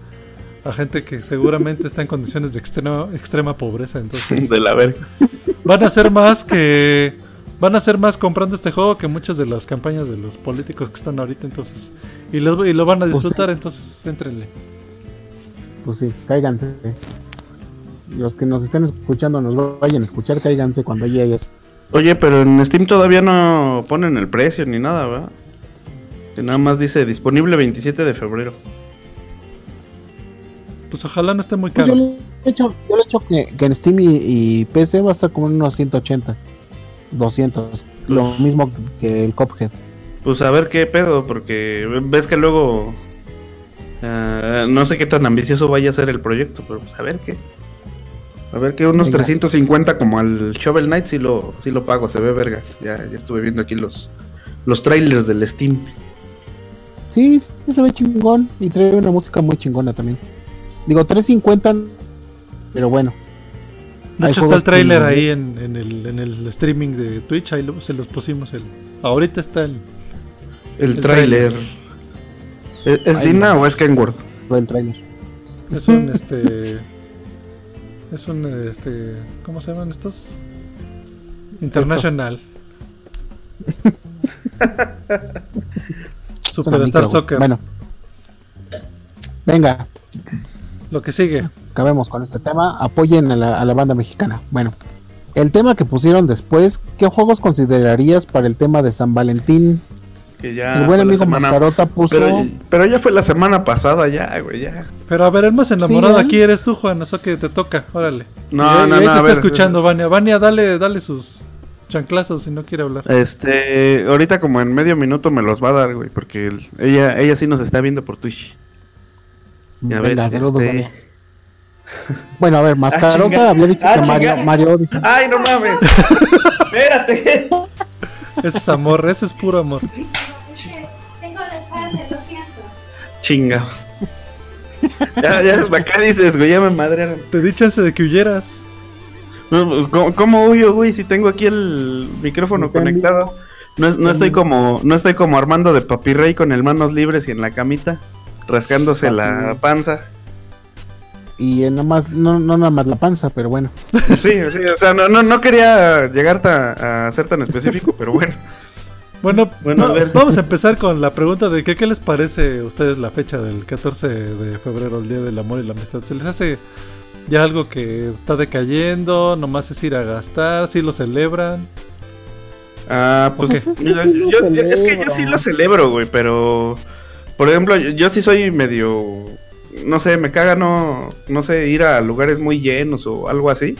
a gente que seguramente está en condiciones de extrema, extrema pobreza. Entonces, De la verga. van a ser más que... Van a ser más comprando este juego que muchas de las campañas de los políticos que están ahorita, entonces... Y, los- y lo van a Pues sí. disfrutar, entonces, entrenle. Pues sí, cáiganse. Los que nos estén escuchando, nos vayan a escuchar, cáiganse cuando hayas. Oye, pero en Steam todavía no ponen el precio ni nada, ¿verdad? Que nada más dice disponible 27 de febrero. Pues ojalá no esté muy Pues caro. yo le he hecho, yo le he hecho que, que en Steam y, y PC va a estar como unos 180, 200. Lo mismo que el Cophead. Pues a ver qué pedo, porque ves que luego. ah, no sé qué tan ambicioso vaya a ser el proyecto, pero pues a ver qué. A ver que unos Venga. 350 como al Shovel Knight sí lo, sí lo pago, se ve vergas. Ya, ya estuve viendo aquí los, los trailers del Steam. Sí, sí se ve chingón y trae una música muy chingona también. Digo, 350, pero bueno. De hecho, está el trailer que- ahí en, en el, en el streaming de Twitch. Ahí lo- se los pusimos. El, ahorita está el. El, El trailer. ¿Es, es Ahí Dina o es Kenworth? El trailer. Es un este. Es un este. ¿Cómo se llaman estos? International. Superstar micro. Soccer. Bueno. Venga, Lo que sigue. acabemos con este tema. Apoyen a la, a la banda mexicana. Bueno, el tema que pusieron después, ¿qué juegos considerarías para el tema de San Valentín? Que ya el buen amigo semana- Mascarota puso... Pero, pero ya fue la semana pasada, ya, güey, ya. Pero a ver, el más enamorado Sí, ¿eh? aquí eres tú, Juan. Eso que te toca. Órale. No, Y no, y ahí no, te a está ver. escuchando, Vania. Vania, dale, dale sus chanclazos si no quiere hablar. Este, ahorita como en medio minuto me los va a dar, güey, porque el- ella, ella sí nos está viendo por Twitch. Y a Venga, ver, saludos, este-. Bueno, a ver, Mascarota chinga. había dicho Ah, que Mario, chinga. Mario dice- ¡Ay, no mames! ¡Espérate! Ese es amor, ese es puro amor. Tengo desfase, lo siento. Chinga. Ya, ya, acá dices, güey, ya me madrearon. Te di chance de que huyeras. ¿Cómo, cómo huyo, güey, si tengo aquí el micrófono conectado? No, es- no estoy como no estoy como Armando de Papirrey con el manos libres y en la camita, rascándose la Papi. panza. Y nada más, no, no nada más la panza, pero bueno. Sí, sí, o sea, no, no, no quería llegar ta- a ser tan específico, pero bueno. Bueno, Bueno, no, a ver. vamos a empezar con la pregunta de que, qué les parece a ustedes la fecha del 14 de febrero, el Día del Amor y la Amistad. ¿Se les hace ya algo que está decayendo? ¿Nomás es ir a gastar? ¿Sí lo celebran? Ah, pues. Pues es que mira, sí lo yo- es que yo celebro. sí lo celebro, güey, pero por ejemplo, yo, yo sí soy medio no sé, me caga no no sé ir a lugares muy llenos o algo así.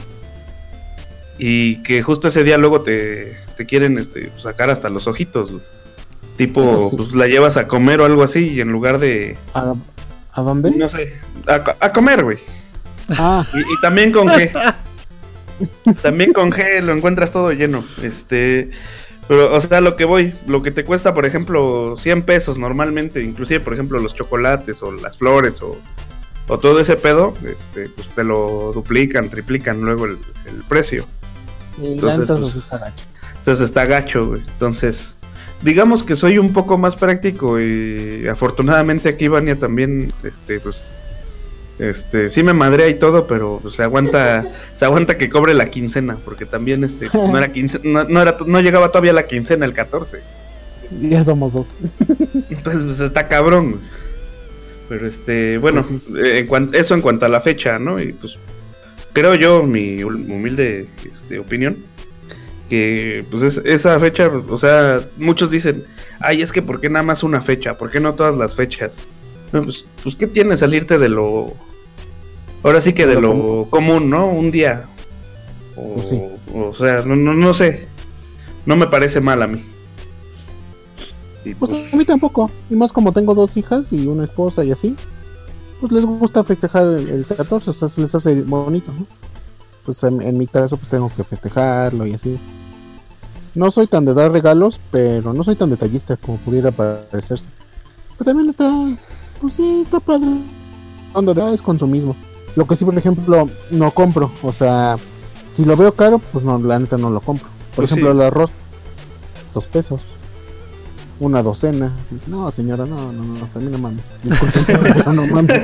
Y que justo ese día luego te, te quieren este sacar hasta los ojitos. güey. Tipo, sí. pues la llevas a comer o algo así y en lugar de ¿A, a dónde? no sé, a comer, güey. Ah, Y, y también con G. también con G lo encuentras todo lleno. Este. Pero, o sea, lo que voy, lo que te cuesta, por ejemplo, 100 pesos normalmente, inclusive, por ejemplo, los chocolates o las flores o, o todo ese pedo, este, pues te lo duplican, triplican luego el, el precio. y Entonces, lanzas pues, escarachos. Entonces está gacho, güey. Entonces, digamos que soy un poco más práctico y afortunadamente aquí Vania también, este, pues, este, sí me madrea y todo, pero pues, se aguanta, se aguanta que cobre la quincena, porque también, este, pues, no era quince- no, no era, no llegaba todavía la quincena el 14. Ya somos dos. Entonces, pues está cabrón. Pero este, bueno, eh, en cuan- eso en cuanto a la fecha, ¿no? Y pues creo yo, mi hum- humilde este, opinión, que pues es, esa fecha, o sea, muchos dicen, ay, es que ¿por qué nada más una fecha? ¿Por qué no todas las fechas? Pues, pues, ¿qué tiene salirte de lo... Ahora sí que de lo común, ¿no? Un día. O, Pues sí. o sea, no, no, no sé. No me parece mal a mí. Y, Pues pues, a mí tampoco. Y más como tengo dos hijas y una esposa y así. Pues les gusta festejar el, el 14, o sea, se les hace bonito, ¿no? Pues en, en mi caso pues tengo que festejarlo y así. No soy tan de dar regalos, pero no soy tan detallista como pudiera parecerse. Pero también está, pues sí, está padre. Onda ah, es consumismo. Lo que sí, por ejemplo, no compro. O sea, si lo veo caro, pues no, la neta no lo compro. Por Pues ejemplo, sí. el arroz, dos pesos. Una docena. No, señora, no, no, no, también no mames. No mames.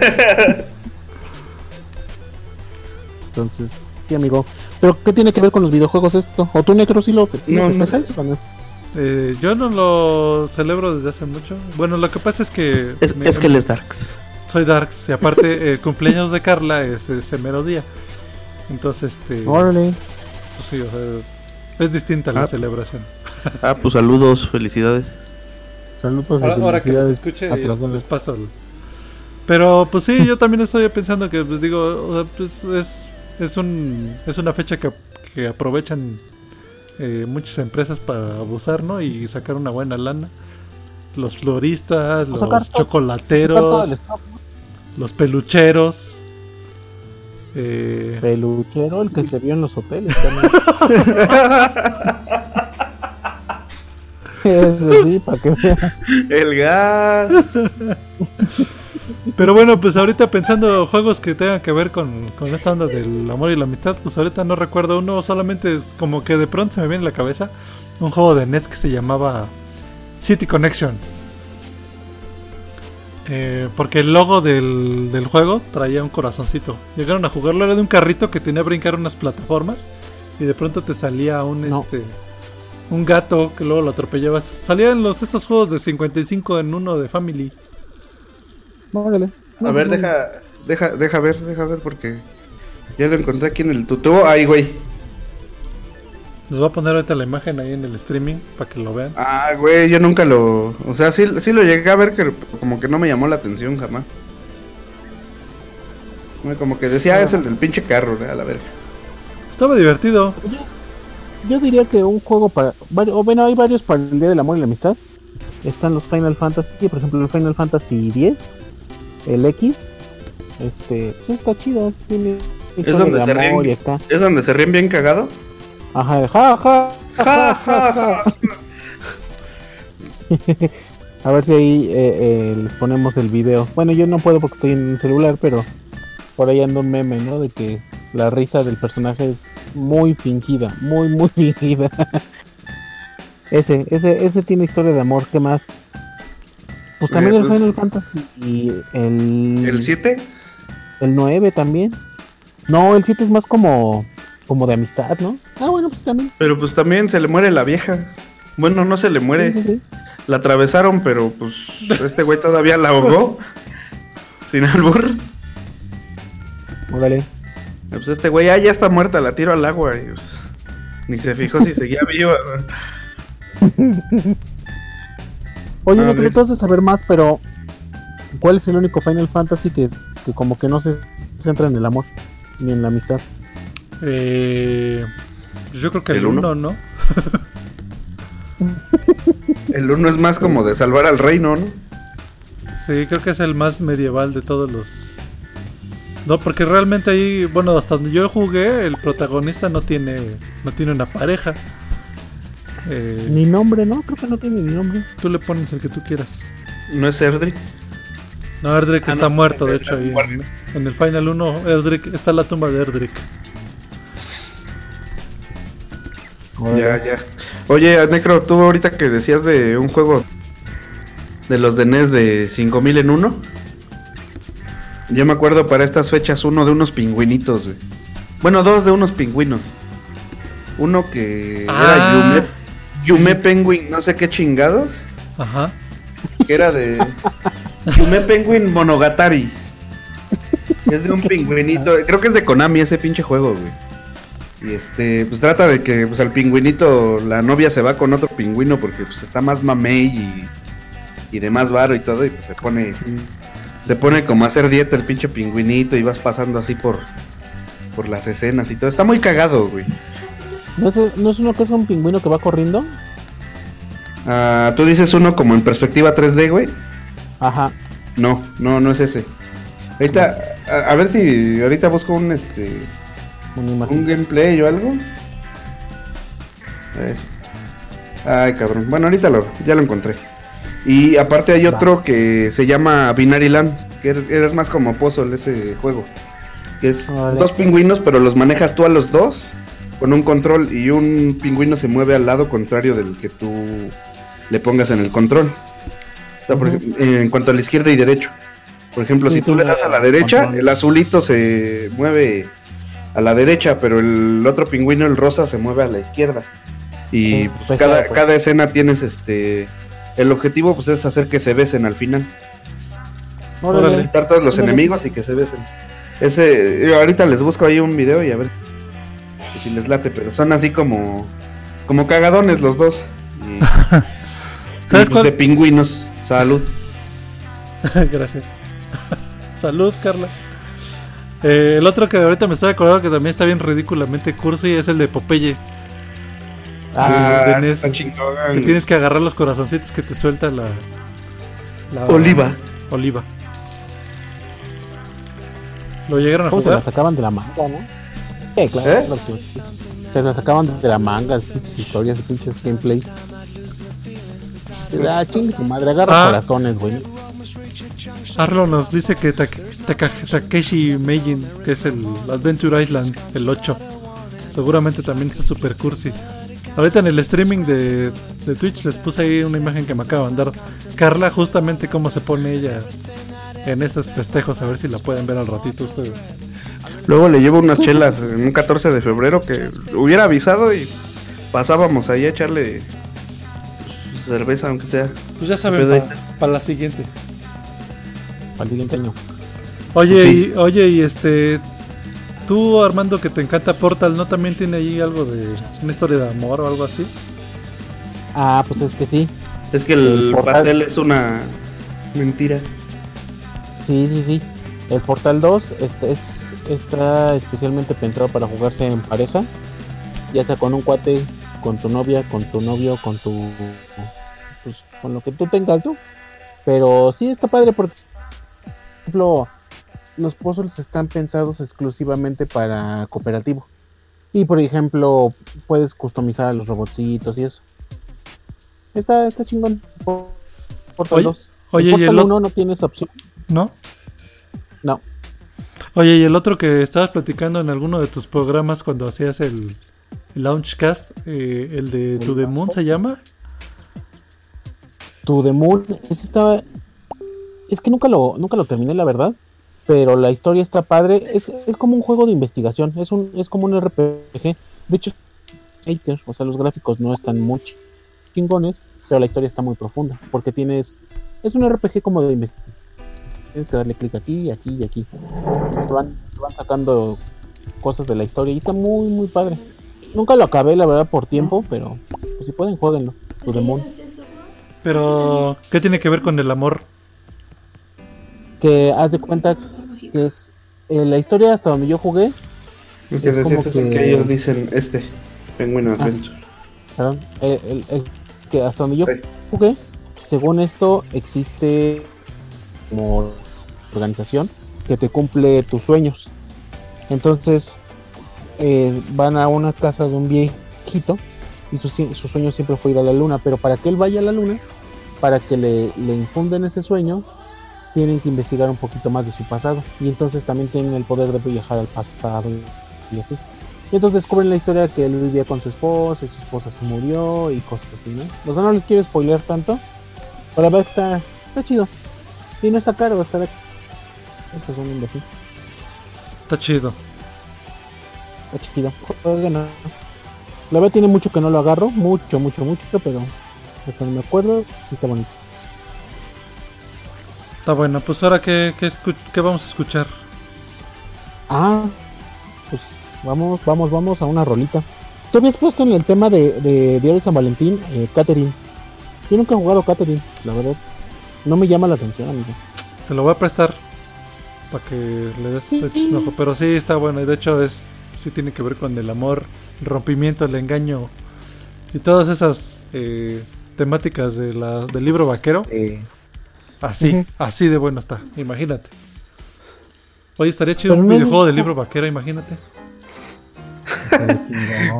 Entonces, sí, amigo. ¿Pero qué tiene que ver con los videojuegos esto? ¿O tú, Necro, sí lo, sí lo No, no? Eh, yo no lo celebro desde hace mucho. Bueno, lo que pasa es que... Es, me- es que él es Darks. Soy Darks y aparte el cumpleaños de Carla es ese mero día. Entonces, este... Órale. pues sí, o sea, es distinta la Ah. celebración. Ah, pues saludos, felicidades. Saludos y Ahora, ahora que felicidades escuche, les paso el- Pero pues sí, yo también estoy pensando que, pues digo, o sea, pues es, es, un, es una fecha que, que aprovechan eh, muchas empresas para abusar, ¿no? Y sacar una buena lana. Los floristas, O los chocolateros, el stock, ¿no? los pelucheros. eh, Peluchero, el que se vio en los hoteles también. Eso sí, para que vean. El gas. Pero bueno, pues ahorita pensando juegos que tengan que ver con, con esta onda del amor y la amistad, pues ahorita no recuerdo uno, solamente es como que de pronto se me viene en la cabeza un juego de NES que se llamaba City Connection. Eh, porque el logo del, del juego traía un corazoncito. Llegaron a jugarlo, era de un carrito que tenía que brincar unas plataformas y de pronto te salía un No. este un gato que luego lo atropellabas. Salían los esos juegos de 55 en uno de Family. Órale. A ver, deja, deja, deja ver, deja ver porque ya lo encontré aquí en el tutubo. Ay, güey. Les voy a poner ahorita la imagen ahí en el streaming para que lo vean. Ah, güey, yo nunca lo, o sea, sí, sí lo llegué a ver que como que no me llamó la atención jamás. Como que decía, ah, es el del pinche carro, a la verga. Estaba divertido. Yo diría que un juego para. O bueno, hay varios para el Día del Amor y la Amistad. Están los Final Fantasy, por ejemplo, el Final Fantasy X, el X. Este, pues está chido. Tiene historia donde de se ríen. ¿Es donde se ríen bien cagado? Ajá, ja, ja, ja, ja, ja. A ver si ahí eh, eh, les ponemos el video. Bueno, yo no puedo porque estoy en un celular, pero por ahí anda un meme, ¿no? De que la risa del personaje es muy fingida, muy, muy fingida. ese, ese, ese tiene historia de amor, ¿qué más? Pues también Eh, el pues- Final Fantasy y el... ¿El 7? El 9 también. No, el 7 es más como, como de amistad, ¿no? Ah, bueno, pues también. Pero pues también se le muere la vieja. Bueno, no se le muere. Sí, sí, sí. La atravesaron, pero pues este güey todavía la ahogó. Sin albur. Órale. Pues este güey, ah, ya está muerta, la tiro al agua. Y, pues, ni se fijó si seguía viva. Oye, ver. que tú de saber más, pero ¿cuál es el único Final Fantasy que, que como que no se centra en el amor ni en la amistad? Eh, pues yo creo que el ¿El uno? 1, ¿no? El uno es más como de salvar al reino, ¿no? Sí, creo que es el más medieval de todos los. No, porque realmente ahí, bueno, hasta donde yo jugué, el protagonista no tiene, no tiene una pareja. Eh, Ni nombre, ¿no? Creo que no tiene ni nombre. tú le pones el que tú quieras. No es Erdrick. No, Erdrick Ah, está no, muerto, de hecho, ahí en, el Final 1, Erdrick, está la tumba de Erdrick. Ya, ya. Oye, Necro, tú ahorita que decías de un juego de los de NES de 5000 en uno. Yo me acuerdo para estas fechas uno de unos pingüinitos, güey. Bueno, dos de unos pingüinos. Uno que Ah, era Yume, Yume Penguin, no sé qué chingados. Ajá. Que era de Yume Penguin Monogatari. Es de un pingüinito. Creo que es de Konami ese pinche juego, güey. Y este, pues trata de que pues al pingüinito la novia se va con otro pingüino porque pues está más mamey y, y de más varo y todo y pues se pone se pone como a hacer dieta el pinche pingüinito y vas pasando así por por las escenas y todo. Está muy cagado, güey. ¿No es, ¿No es uno que es un pingüino que va corriendo? Ah, tú dices uno como en perspectiva 3D, güey. Ajá. No, no, no es ese. Ahorita, a, a ver si ahorita busco un este un gameplay o algo. A ver. Ay, cabrón. Bueno, ahorita lo, ya lo encontré. Y aparte hay otro que se llama Binary Land, que eres, eres más como puzzle ese juego. Que es dos pingüinos, pero los manejas tú a los dos con un control y un pingüino se mueve al lado contrario del que tú le pongas en el control. O sea, por Ujú. ejemplo, en cuanto a la izquierda y derecho. Por ejemplo, Sí, si tú le das a la derecha, el azulito se mueve a la derecha, pero el otro pingüino, el rosa, se mueve a la izquierda. Y Sí, pues, pues, cada, pues. cada escena tienes este. El objetivo pues es hacer que se besen al final. Órale. Quitar todos los Órale. enemigos y que se besen. Ese, ahorita les busco ahí un video y a ver si les late, pero son así como. como cagadones los dos. Y, ¿Sabes y, pues, cuál? de pingüinos. Salud. Gracias. Salud, Carla. Eh, el otro que ahorita me estoy acordando que también está bien ridículamente cursi es el de Popeye. Ah, de NES. está chingón. Que tienes que agarrar los corazoncitos que te suelta la. la- Oliva. Oliva. ¿Lo llegaron a ¿Cómo se la jugar? sacaban de la manga, no? Eh, claro. ¿Eh? claro que sí. Se la sacaban de la manga, pinches historias, pinches gameplays. Ah, chingue su madre, agarra Ah. corazones, güey. Arlo nos dice que Tak- Taka- Takeshi Meijin, que es el Adventure Island, el 8. Seguramente también está super cursi. Ahorita en el streaming de, de Twitch les puse ahí una imagen que me acaba de mandar Carla, justamente cómo se pone ella en estos festejos, a ver si la pueden ver al ratito ustedes. Luego le llevo unas chelas en un 14 de febrero que hubiera avisado y pasábamos ahí a echarle pues, cerveza, aunque sea. Pues ya saben, para la siguiente. Para el siguiente año. Oye, Sí. y, oye, y este. Tú, Armando, que te encanta Portal, ¿no también tiene ahí algo de una historia de amor o algo así? Ah, pues es que sí. Es que el, El pastel es una mentira. Sí, sí, sí. El Portal 2 este es, está especialmente pensado para jugarse en pareja. Ya sea con un cuate, con tu novia, con tu novio, con tu. Pues con lo que tú tengas, ¿no? Pero sí está padre porque, por ejemplo, los puzzles están pensados exclusivamente para cooperativo. Y por ejemplo, puedes customizar a los robotcitos y eso. Está, está chingón. Por- Portal Oye, 2. oye, y Portal el o- 1 no tiene esa opción. ¿No? No. Oye, y el otro que estabas platicando en alguno de tus programas cuando hacías el, el Launchcast, eh, el de To The Moon se llama. To the Moon, ese estaba. Es que nunca lo, nunca lo terminé, la verdad. Pero la historia está padre. Es, es como un juego de investigación. Es un, es como un RPG. De hecho, o sea, los gráficos no están mucho. chingones, pero la historia está muy profunda, porque tienes, es un RPG como de investigación. Tienes que darle clic aquí, aquí y aquí. Te van, te van sacando cosas de la historia y está muy, muy padre. Nunca lo acabé, la verdad, por tiempo, pero pues, si pueden, jueguenlo. To the Moon. Pero, ¿qué tiene que ver con el amor? Que haz de cuenta que es eh, la historia hasta donde yo jugué. Que Es como que- que ellos dicen este. Penguin Adventure. Perdón, eh, el- el- que hasta donde yo Sí. jugué, según esto, existe como organización que te cumple tus sueños. Entonces, eh, van a una casa de un viejito y su, sueño siempre fue ir a la luna, pero para que él vaya a la luna, para que le, le infunden ese sueño, tienen que investigar un poquito más de su pasado. Y entonces también tienen el poder de viajar al pasado y, así. Y entonces descubren la historia que él vivía con su esposa y su esposa se murió y cosas así, ¿no? O no les quiero spoiler tanto, pero la verdad está, chido. Y no está caro, está... Eso es un imbécil. Está chido. Está chido. La verdad tiene mucho que no lo agarro, mucho, mucho, mucho, pero hasta no me acuerdo, sí está bonito. Está bueno. Pues ahora, ¿qué, qué, qué vamos a escuchar? Ah, pues vamos, vamos, vamos a una rolita. Tú habías puesto en el tema de, de Día de San Valentín, eh, Catherine. Yo nunca he jugado Catherine, la verdad. No me llama la atención, amigo. Te lo voy a prestar para que le des eches un ojo. Pero sí está bueno. Y de hecho es sí tiene que ver con el amor, el rompimiento, el engaño y todas esas eh, temáticas de las del libro vaquero. Así, así de bueno está. Imagínate. Oye, estaría chido Pero un videojuego del libro vaquero, imagínate.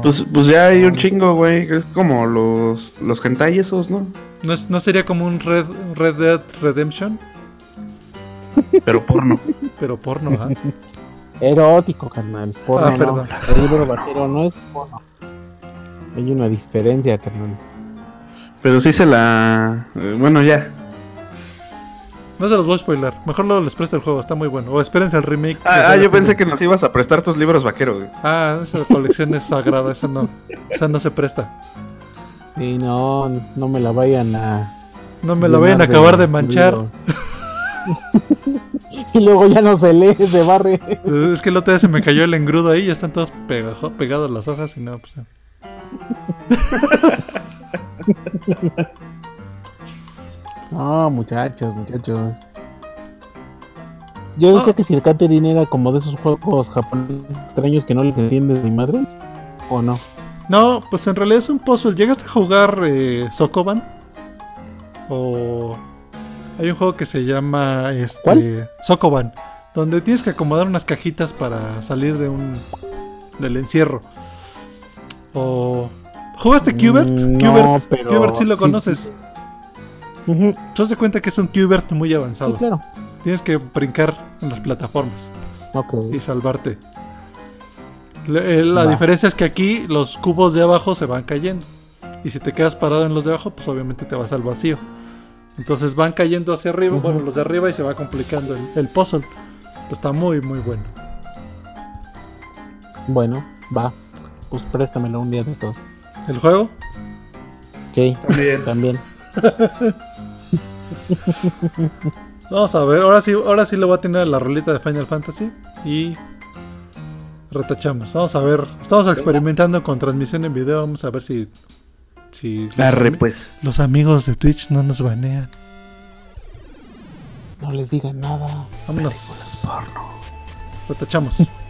Pues, pues ya hay un chingo, güey. Es como los, los hentai esos, ¿no? ¿No, es- no sería como un Red, Red Dead Redemption? Pero porno. Pero porno, ¿ah? Erótico, carnal. Porno, Ah, no. perdón. El libro vaquero no es porno. Hay una diferencia, carnal. Pero sí se la. eh, Bueno, ya. No se los voy a spoiler. Mejor luego les presto el juego, está muy bueno. O espérense al remake. Ah, ah, yo pensé que nos ibas a prestar tus libros vaqueros, güey. Ah, esa colección es sagrada, esa no. Esa no se presta. Y no, no me la vayan a. No me la vayan a acabar de manchar. y luego ya no se lee, se barre. Es que el otro día se me cayó el engrudo ahí, ya están todos pegajo- pegadas las hojas y no, pues. No, muchachos, muchachos. Yo decía Ah. que si el era como de esos juegos japoneses extraños que no les entiendes ni madres, o no. No, pues en realidad es un puzzle. ¿Llegaste a jugar eh, Sokoban? O. Hay un juego que se llama. Este, ¿Cuál? Sokoban. Donde tienes que acomodar unas cajitas para salir de un. del encierro. O. ¿Jugaste Qbert? Mm, Qbert, no, pero Qbert sí lo sí, conoces. Ujú, Tú te cuenta que es un Qbert muy Sí, avanzado. claro. Tienes que brincar en las plataformas Ok. y salvarte. Eh, La diferencia es que aquí los cubos de abajo se van cayendo. Y si te quedas parado en los de abajo, pues obviamente te vas al vacío. Entonces van cayendo hacia arriba, bueno, los de arriba y se va complicando el, el puzzle. Está muy, muy bueno. Bueno, va. Pues préstamelo un día de estos. ¿El juego? Sí, También. también. Vamos a ver, ahora sí, ahora sí le voy a tener la rolita de Final Fantasy y retachamos. Vamos a ver, estamos experimentando con transmisión en video, vamos a ver si si los, Arre, pues. los amigos de Twitch no nos banean. No les digan nada. Vámonos. Retachamos.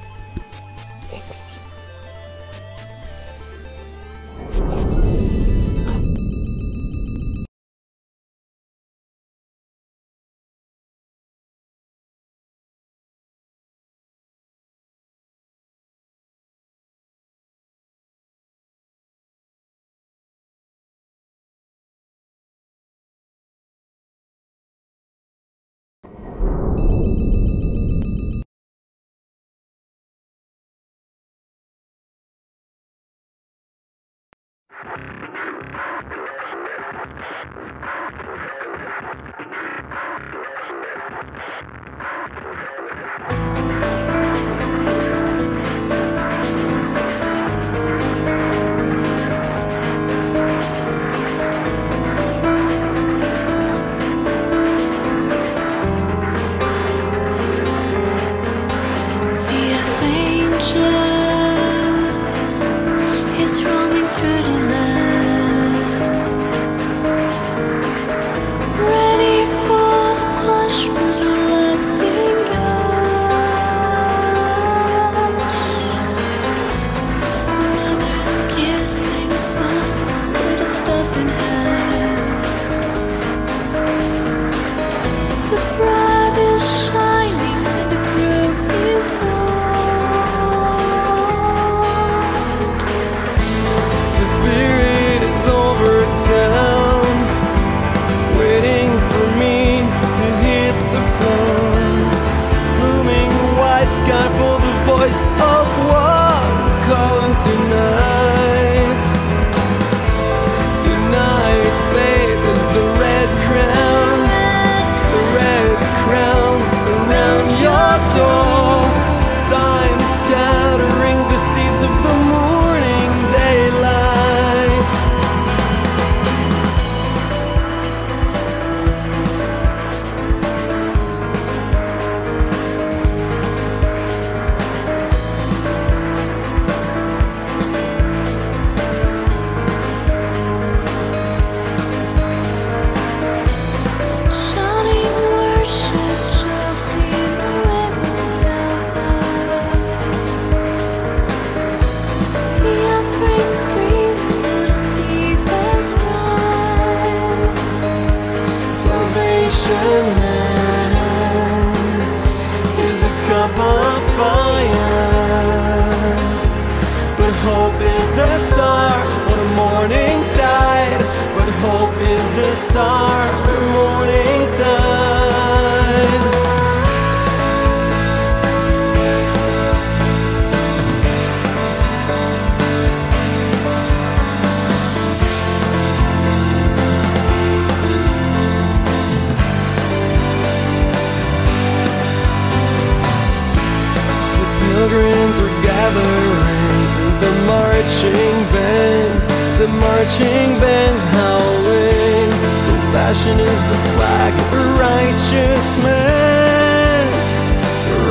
the marching bands howling. Compassion is the flag of a righteous man.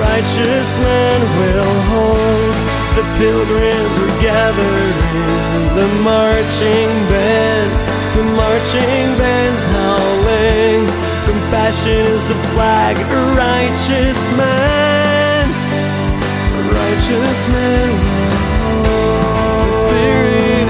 Righteous man will hold. The pilgrims are gathered in the marching band. The marching band's howling. Compassion is the flag of a righteous man. A righteous man. Will hold. Spirit.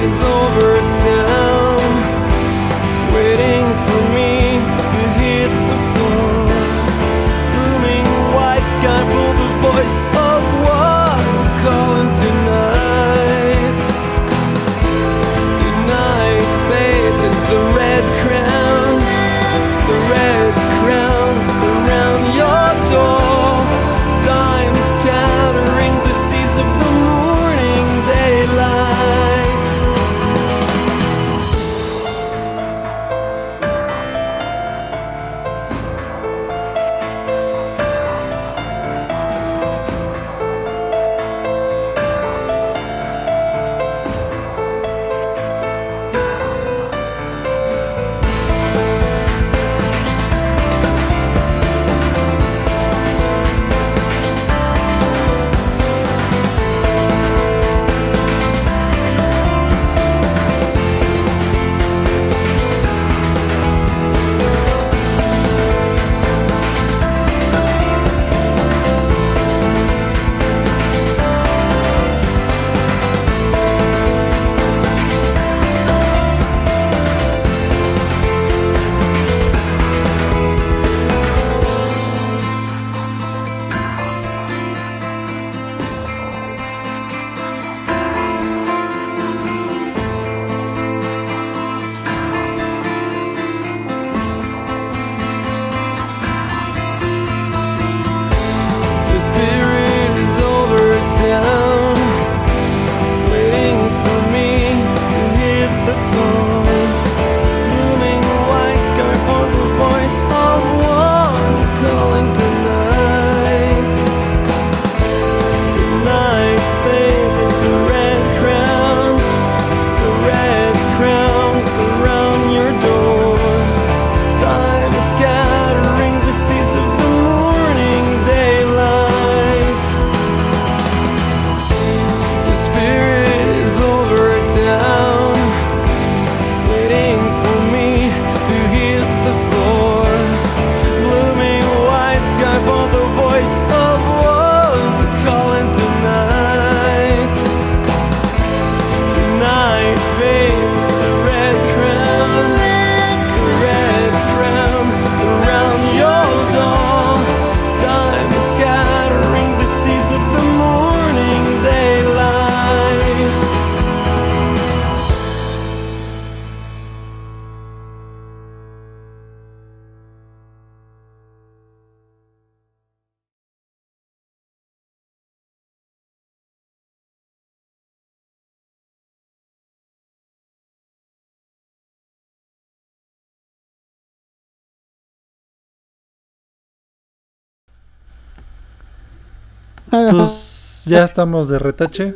Pues ya estamos de retache.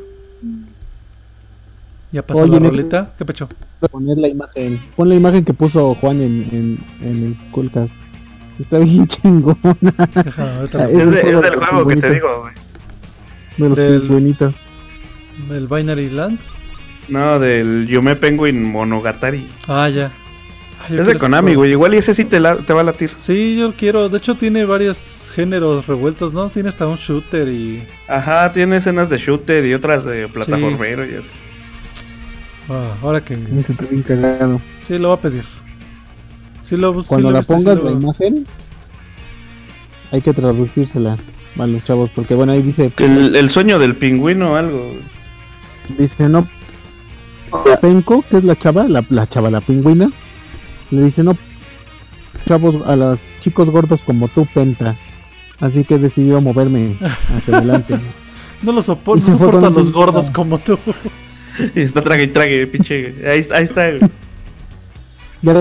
Ya pasó Oye, la Nick. rolita. ¿Qué pecho? Poner la imagen. Pon la imagen que puso Juan en, en, en el Coolcast. Está bien chingona. Deja, Es, el de- juego es de del juego que te digo, güey. De los Del- pingüinitos. El Binary Land. No, del Yume Penguin Monogatari. Ah, ya. Ay, Es de Konami, güey. Igual y ese sí te, la- te va a latir. Sí, yo lo quiero. De hecho, tiene varios géneros revueltos, ¿no? Tiene hasta un shooter y. Ajá, tiene escenas de shooter y otras de plataformero y así. Ah, ahora que. Está bien cagado. Sí, lo voy a pedir. Sí, lo sí Cuando lo he la sí pongas lo- la imagen, hay que traducírsela a los chavos. Porque bueno, ahí dice, El, el sueño del pingüino o algo. dice no. La Penco, que es la chava, la, la chava, la pingüina, le dice no. Chavos, a los chicos gordos como tú, Penta. Así que he decidido moverme hacia adelante. No lo soporto, no soporto a los gordos como tú. Y está trague y trague, pinche. Ahí, ahí está, güey. ¿Ya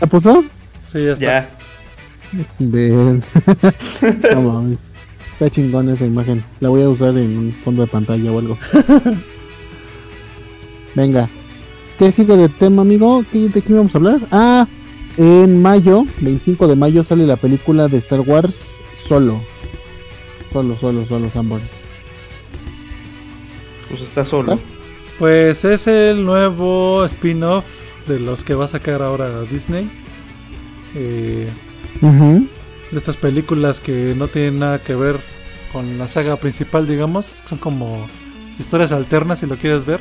la puso? Sí, ya está. Ya. Bien. No. Está chingona esa imagen. La voy a usar en un fondo de pantalla o algo. Venga. ¿Qué sigue de tema, amigo? ¿Qué- ¿De qué vamos a hablar? Ah, en mayo, 25 de mayo, sale la película de Star Wars Solo. Solo, solo, solo, Sanborns. Pues está solo. Pues es el nuevo spin-off de los que va a sacar ahora Disney. Eh, de estas películas que no tienen nada que ver con la saga principal, digamos. Son como historias alternas, si lo quieres ver.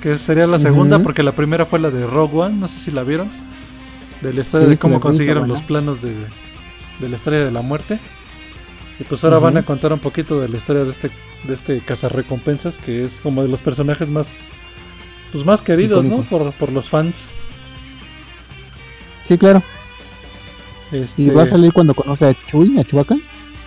Que sería la segunda, porque la primera fue la de Rogue One, no sé si la vieron. De la historia Sí, de cómo consiguieron los planos de, de la historia de la muerte. Y pues ahora van a contar un poquito de la historia de este, de este cazarrecompensas, que es como de los personajes más, pues más queridos, ¿no? Por, por los fans. Sí, claro. Este, ¿Y va a salir cuando conoce a Chuy, a Chewbacca?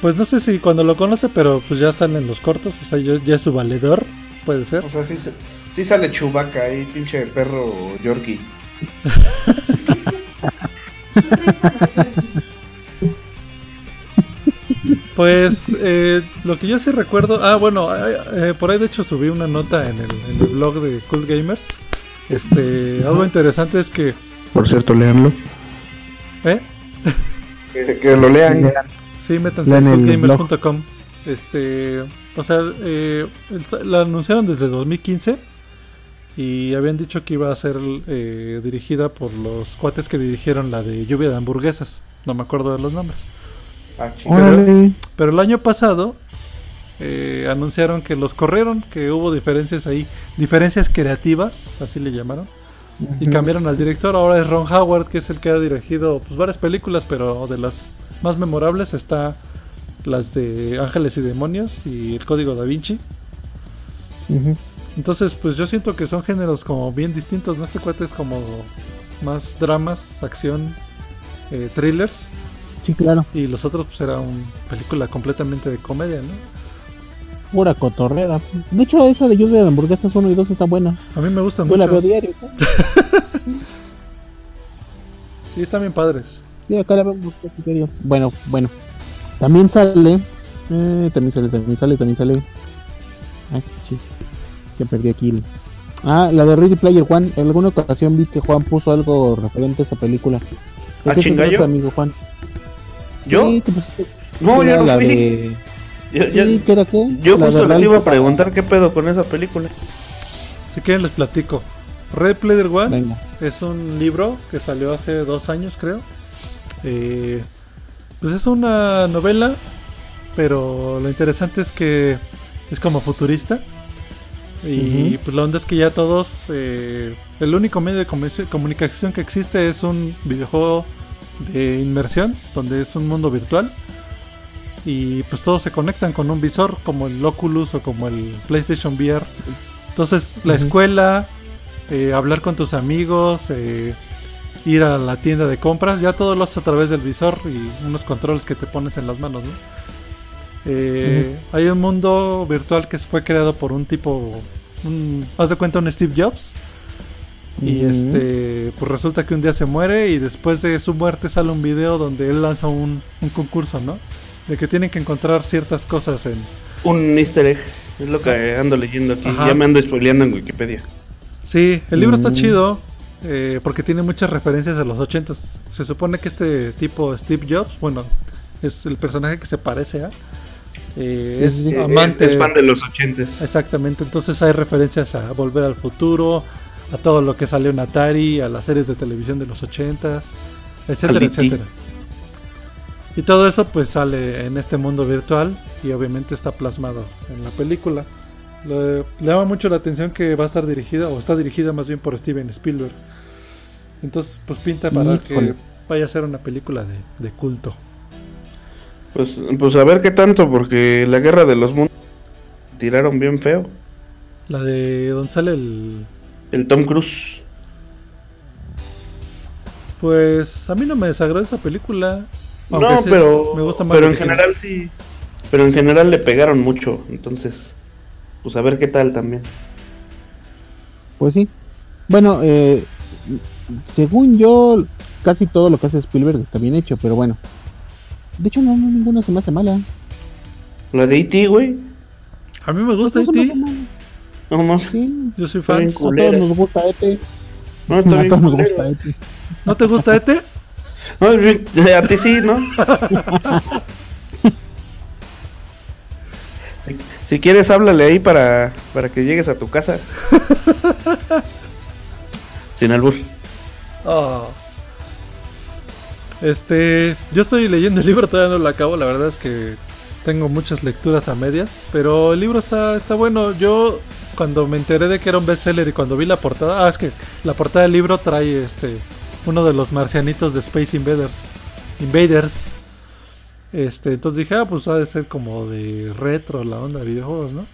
Pues no sé si cuando lo conoce, pero pues ya salen los cortos, o sea, ya, ya es su valedor, puede ser. O sea, sí, se- sí sale Chubaca ahí, pinche perro Yorkie. Pues eh, lo que yo sí recuerdo, ah bueno, eh, eh, por ahí de hecho subí una nota en el, en el blog de Cult Gamers. Este, algo interesante es que, Por cierto, léanlo. ¿eh? Que, que lo lean. Sí, métanse Lean en el cultgamers.com. Este, o sea, eh, la anunciaron desde 2015 y habían dicho que iba a ser eh, dirigida por los cuates que dirigieron la de Lluvia de Hamburguesas. No me acuerdo de los nombres. Ah. Pero el año pasado eh, anunciaron que los corrieron, que hubo diferencias ahí, diferencias creativas, así le llamaron. Y cambiaron al director, ahora es Ron Howard, que es el que ha dirigido pues, varias películas, pero de las más memorables está las de Ángeles y Demonios y El Código Da Vinci. Entonces, pues yo siento que son géneros como bien distintos, ¿no? Este cuate es como más dramas, acción, eh, thrillers. Sí, claro. Y los otros, pues era una película completamente de comedia, ¿no? Pura cotorreda. De hecho, esa de lluvia de hamburguesas 1 y 2 está buena. A mí me gustan Yo la veo mucho. diario. ¿no? Sí, están bien padres. Sí, acá la veo diario. Bueno, bueno. También sale. Eh, también sale, también sale, también sale. Ay, sí. Ya perdí aquí. el- Ah, la de Ready Player One. En alguna ocasión vi que Juan puso algo referente a esa película. ¿De ¿Ah, qué se chinga, trata, yo? amigo Juan? ¿Yo? Sí, que pusiste- No, yo no la fui. de- Yo, yo- Sí, era qué? yo La justo les iba a preguntar qué pedo con esa película. Si quieren les platico. Red Player One Venga. es un libro que salió hace dos años, creo. Eh, pues es una novela, pero lo interesante es que es como futurista. Y Ujú. pues la onda es que ya todos, eh, el único medio de comu- comunicación que existe es un videojuego de inmersión, donde es un mundo virtual. Y pues todos se conectan con un visor, como el Oculus o como el PlayStation VR. Entonces la escuela, eh, hablar con tus amigos, eh, ir a la tienda de compras, ya todo lo haces a través del visor y unos controles que te pones en las manos, ¿no? Eh, Hay un mundo virtual que fue creado por un tipo, un, haz de cuenta un Steve Jobs. Y este, pues resulta que un día se muere y después de su muerte sale un video donde él lanza un, un concurso, ¿no? De que tienen que encontrar ciertas cosas en, un easter egg. Es lo que ando leyendo aquí. Ajá. Ya me ando spoileando en Wikipedia. Sí, el libro está chido eh, porque tiene muchas referencias a los 80 Se supone que este tipo Steve Jobs, bueno, es el personaje que se parece a. eh, Sí, es sí, amante. Es fan de los ochentas. Exactamente, entonces hay referencias a Volver al Futuro, a todo lo que salió en Atari, a las series de televisión de los 80s, etcétera, E.T.. etcétera. Y todo eso pues sale en este mundo virtual y obviamente está plasmado en la película. Le, le llama mucho la atención que va a estar dirigida, o está dirigida más bien por Steven Spielberg. Entonces pues pinta para que vaya a ser una película de, de culto. Pues, pues a ver qué tanto, porque la guerra de los mundos tiraron bien feo. La de donde sale el... El Tom Cruise. Pues a mí no me desagrada esa película. aunque No, sí, pero, me gusta más pero en general sí. Pero en general le pegaron mucho. Entonces, pues a ver qué tal también. Pues sí. Bueno, eh, según yo, casi todo lo que hace Spielberg está bien hecho, pero bueno. De hecho, no, no ninguna se me hace mala. La de E.T., güey. A mí me gusta E.T. No, no. Sí, Yo soy fan. a todos nos gusta ET. No, A todos nos gusta ET. ¿No te gusta ET? No, a ti sí, ¿no? si, si quieres, háblale ahí para, para que llegues a tu casa. Sin albur. Oh. Este, yo estoy leyendo el libro, todavía no lo acabo, la verdad es que tengo muchas lecturas a medias, pero el libro está, está bueno. Yo cuando me enteré de que era un bestseller y cuando vi la portada, ah, es que la portada del libro trae este uno de los marcianitos de Space Invaders. Invaders. Este, entonces dije, ah, pues ha de ser como de retro la onda de videojuegos, ¿no?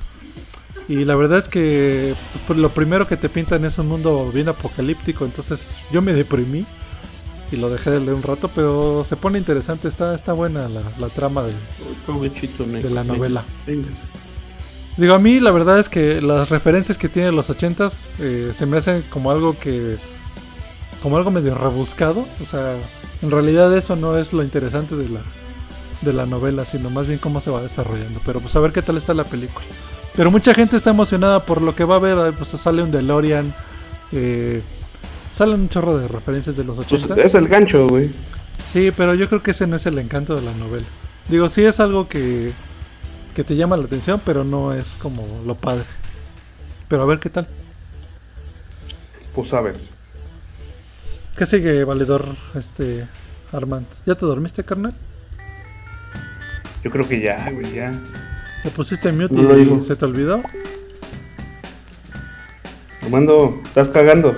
Y la verdad es que pues, lo primero que te pintan es un mundo bien apocalíptico, entonces yo me deprimí y lo dejé de leer un rato, pero se pone interesante, está, está buena la, la trama de, de la novela. venga. Digo, a mí la verdad es que las referencias que tiene los 80s eh, se me hacen como algo que. como algo medio rebuscado. O sea, en realidad eso no es lo interesante de la, de la novela, sino más bien cómo se va desarrollando. Pero pues a ver qué tal está la película. Pero mucha gente está emocionada por lo que va a ver. Pues sale un DeLorean. Eh, salen un chorro de referencias de los Pues 80. es el gancho, güey. Sí, pero yo creo que ese no es el encanto de la novela. Digo, sí es algo que, que te llama la atención, pero no es como lo padre. Pero a ver qué tal. Pues a ver. ¿Qué sigue, valedor, este, Armand? ¿Ya te dormiste, carnal? Yo creo que ya, güey, ya. ¿Le pusiste mute No lo y se te olvidó? Armando, ¿estás cagando?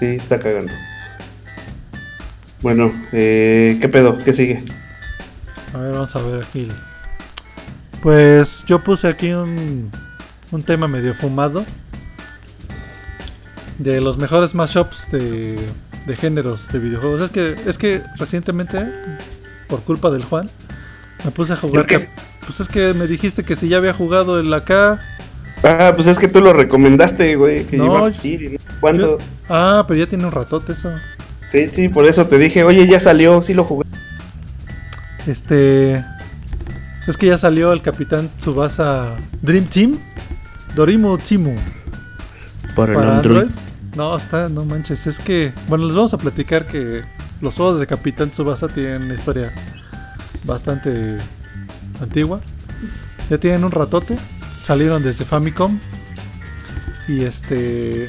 Sí, está cagando. Bueno, eh, ¿qué pedo? ¿Qué sigue? A ver, vamos a ver aquí. Pues yo puse aquí un, un tema medio fumado. De los mejores mashups de, de géneros de videojuegos. Es que, es que recientemente, por culpa del Juan, me puse a jugar. ¿Por qué? Pues es que me dijiste que si ya había jugado el acá. Ah, pues es que tú lo recomendaste, güey, que No. ¿Cuánto? yo- ah, pero ya tiene un ratote eso. Sí, sí, por eso te dije, oye, ya salió, sí lo jugué. Este. Es que ya salió el Capitán Tsubasa Dream Team. Dorimo Timu. para Android. No, está, no manches. Es que, bueno, les vamos a platicar que los juegos de Capitán Tsubasa tienen una historia bastante antigua. Ya tienen un ratote. Salieron desde Famicom. Y este.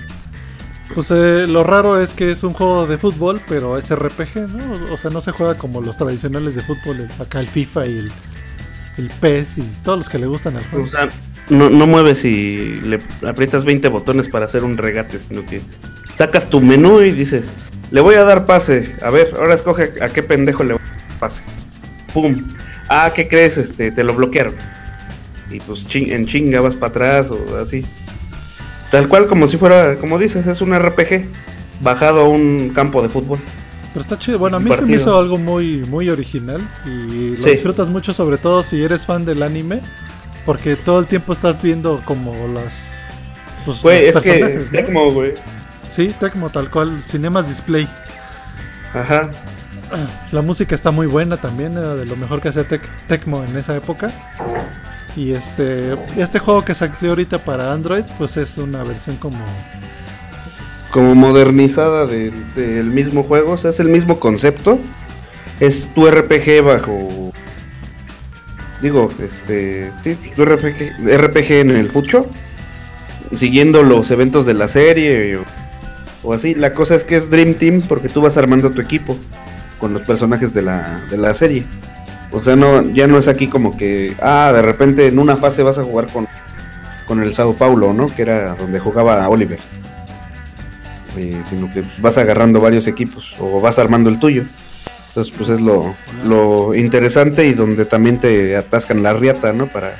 Pues eh, lo raro es que es un juego de fútbol, pero es RPG, ¿no? O sea, no se juega como los tradicionales de fútbol, acá el FIFA y el, el PES y todos los que le gustan al juego. O sea, no, no mueves y le aprietas 20 botones para hacer un regate, sino que sacas tu menú y dices, le voy a dar pase. A ver, ahora escoge a qué pendejo le voy a dar pase. Pum. Ah, ¿qué crees? Este, te lo bloquearon. Y pues chin- en chinga vas para atrás o así. Tal cual como si fuera, como dices, es un RPG bajado a un campo de fútbol. Pero está chido. Bueno, a mí se me hizo algo muy, muy original. Y lo Sí. disfrutas mucho, sobre todo si eres fan del anime. Porque todo el tiempo estás viendo como las. Pues, Güey, los es que personajes, ¿no? Tecmo, güey. Sí, Tecmo tal cual. Cinemas Display. Ajá. La música está muy buena también. Era de lo mejor que hacía Tec- Tecmo en esa época. Y este, este juego que salió ahorita para Android, pues es una versión como... Como modernizada del, del mismo juego, o sea, es el mismo concepto. Es tu RPG bajo. Digo, este. Sí, tu RPG, RPG en el fucho. Siguiendo los eventos de la serie o, o así. La cosa es que es Dream Team porque tú vas armando tu equipo con los personajes de la, de la serie. O sea, no, ya no es aquí como que, ah, de repente en una fase vas a jugar con, con el Sao Paulo, ¿no? Que era donde jugaba Oliver. Eh, sino que vas agarrando varios equipos o vas armando el tuyo. Entonces, pues es lo, lo interesante y donde también te atascan la riata, ¿no? Para,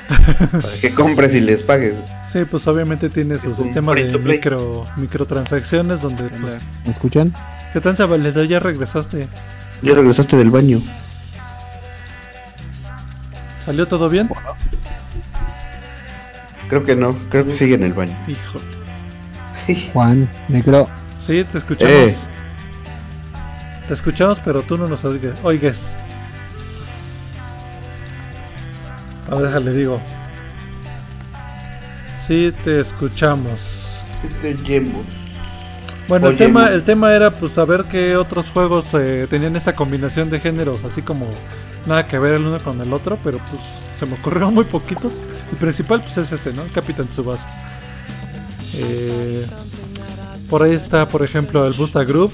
para que compres y les pagues. Sí, pues obviamente tiene su sistema de micro, microtransacciones donde pues... ¿Me escuchan? ¿Qué tal, Valedor? Ya regresaste. Ya regresaste del baño. ¿Salió todo bien? Creo que no, creo que sigue en el baño. Híjole. Juan, negro. Sí, te escuchamos. Eh. Te escuchamos, pero tú no nos oigue- oigues. A ver, déjale, digo. Sí, te escuchamos. Sí, te llevo. Bueno, el tema, el tema era pues saber qué otros juegos eh, tenían esta combinación de géneros, así como nada que ver el uno con el otro, pero pues se me ocurrió muy poquitos. El principal pues es este, ¿no? El Capitán Tsubasa. Eh, por ahí está, por ejemplo, el Busta Groove,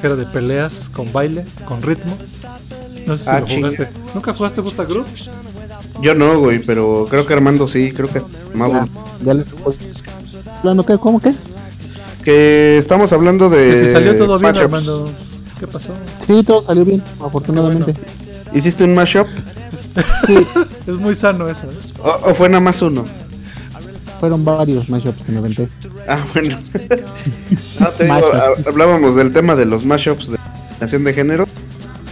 que era de peleas con baile, con ritmo. No sé si Ah, lo chinga. jugaste. ¿Nunca jugaste Busta Groove? Yo no, güey, pero creo que Armando sí, creo que Mauro. Ya, ¿cómo qué? Que estamos hablando de. Que si salió todo bien, mashups. Armando. ¿Qué pasó? Sí, todo salió bien, afortunadamente. ¿Hiciste un mashup? Sí, Es muy sano eso. ¿eh? ¿O, o fue nada más uno? fueron varios mashups que me aventé. Ah, bueno. No, te digo, Mashup. ha- hablábamos del tema de los mashups de nación de género.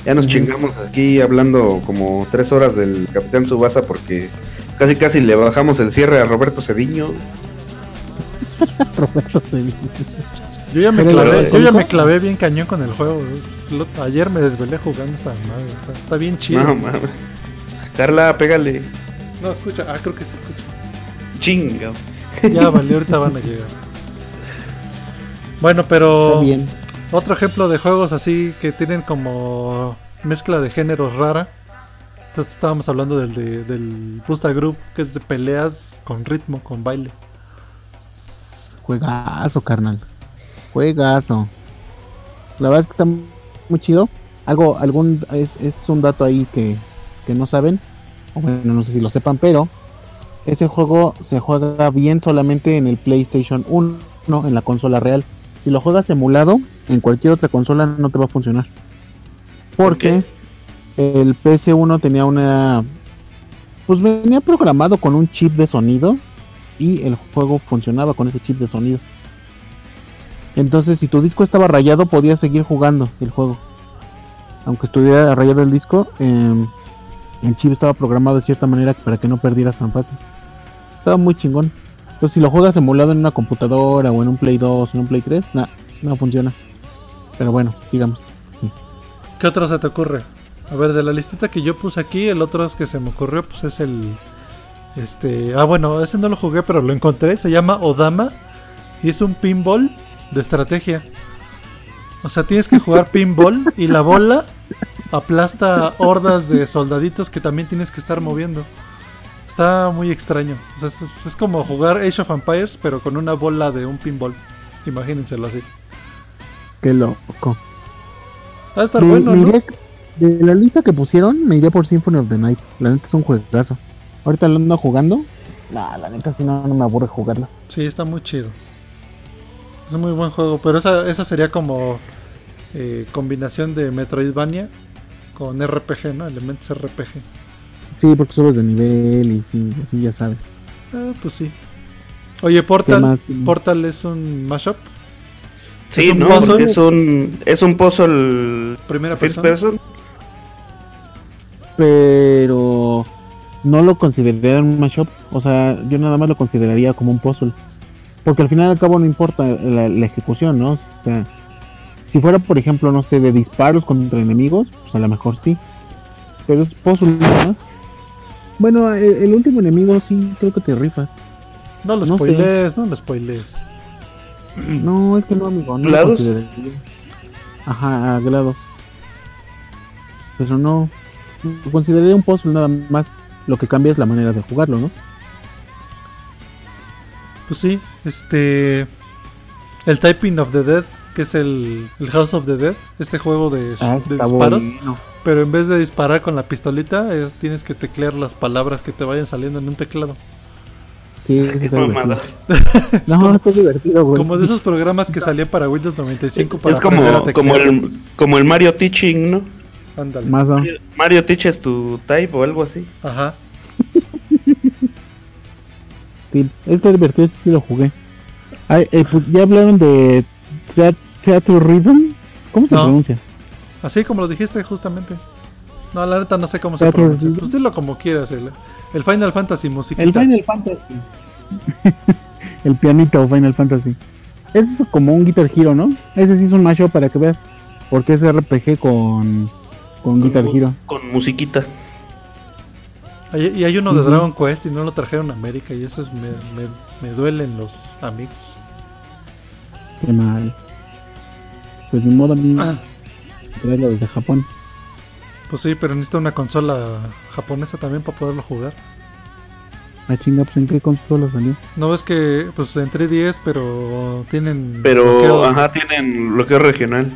Ya nos chingamos aquí hablando como tres horas del Capitán Subasa porque casi casi le bajamos el cierre a Roberto Cediño. Roberto. Yo ya me clavé, yo ya me clavé bien cañón con el juego. Lo- ayer me desvelé jugando esta madre. Está, está bien chido. No mames. Carla, pégale. No, escucha. Ah, creo que se escucha. Chinga. Ya vale, ahorita van a llegar. Bueno, pero bien. otro ejemplo de juegos así que tienen como mezcla de géneros rara. Entonces estábamos hablando del, de, del Busta Group, que es de peleas con ritmo, con baile. Juegazo, carnal. Juegazo. La verdad es que está muy chido. Algo, algún, es, es un dato ahí que, que no saben. O bueno, no sé si lo sepan, pero ese juego se juega bien solamente en el PlayStation 1, en la consola real. Si lo juegas emulado, en cualquier otra consola no te va a funcionar. Porque el PS1 tenía una. Pues venía programado con un chip de sonido y el juego funcionaba con ese chip de sonido. Entonces, si tu disco estaba rayado, podías seguir jugando el juego. Aunque estuviera rayado el disco, em, el chip estaba programado de cierta manera para que no perdieras tan fácil. Estaba muy chingón. Entonces, si lo juegas emulado en una computadora o en un Play 2 o en un Play 3, nah, no funciona. Pero bueno, sigamos. ¿Qué otro se te ocurre? A ver, de la listita que yo puse aquí, el otro que se me ocurrió, pues es el. Este. Ah, bueno, ese no lo jugué, pero lo encontré. Se llama Odama. Y es un pinball de estrategia. O sea, tienes que jugar pinball y la bola aplasta hordas de soldaditos que también tienes que estar moviendo. Está muy extraño. O sea, es, es como jugar Age of Empires, pero con una bola de un pinball. Imagínenselo así. Qué loco. Va a estar Me- bueno, me ¿no? iré- de la lista que pusieron, me iré por Symphony of the Night. La neta es un juegazo. Ahorita lo ando jugando. Nah, la neta si no, no me aburre jugarlo. Sí, está muy chido. Es un muy buen juego, pero esa, esa sería como eh, combinación de Metroidvania con RPG, ¿no? Elementos RPG. Sí, porque subes de nivel y sí, así ya sabes. Ah, pues sí. Oye, ¿Qué Portal, más? Portal es un mashup. Sí, ¿Es un no, puzzle? porque es un, es un puzzle Primera first persona. person. Pero no lo consideraría un mashup. O sea, yo nada más lo consideraría como un puzzle. Porque al final y al cabo no importa la, la ejecución, ¿no? O sea, si fuera, por ejemplo, no sé, de disparos contra enemigos, pues a lo mejor sí. Pero es puzzle nada más. Bueno, el, el último enemigo sí, creo que te rifas. No lo No sé. no lo spoilees. No, es que no, amigo. No lo ¿Glados? consideraría. Ajá, Glados. Pero no. Lo consideraría un puzzle nada más. Lo que cambia es la manera de jugarlo, ¿no? Pues sí, este. El Typing of the Dead, que es el, el House of the Dead, este juego de, Ah, de disparos. bueno. Pero en vez de disparar con la pistolita, es- tienes que teclear las palabras que te vayan saliendo en un teclado. Sí, está mamada. divertido. No, está divertido, güey. Como de esos programas que salían para Windows 95 para Es aprender a como, como, el, como el Mario Teaching, ¿no? Ándale. Más o- Mario Teaches tu type o algo así. Ajá. Sí, está divertido, ese sí lo jugué. Ay, eh, pues, ya hablaron de Theater Rhythm. ¿Cómo se No. pronuncia? Así como lo dijiste justamente. No, la neta no sé cómo se Teatro pronuncia. Pues dilo como quieras. El, el Final Fantasy musiquita. El Final Fantasy. el pianito Final Fantasy. Ese es como un Guitar Hero, ¿no? Ese sí es un mashup para que veas. Porque es RPG con, con Guitar Hero. Con musiquita. Hay- y hay uno de. Dragon Quest y no lo trajeron a América y eso es- me, me, me duelen los amigos. Qué mal. Pues ni modo, mí Ah. traerlo desde Japón. Pues sí, pero necesita una consola japonesa también para poderlo jugar. La chinga, pues en qué consola salió. No ves que pues en 3DS, pero tienen Pero, bloqueo- ajá, tienen bloqueo regional.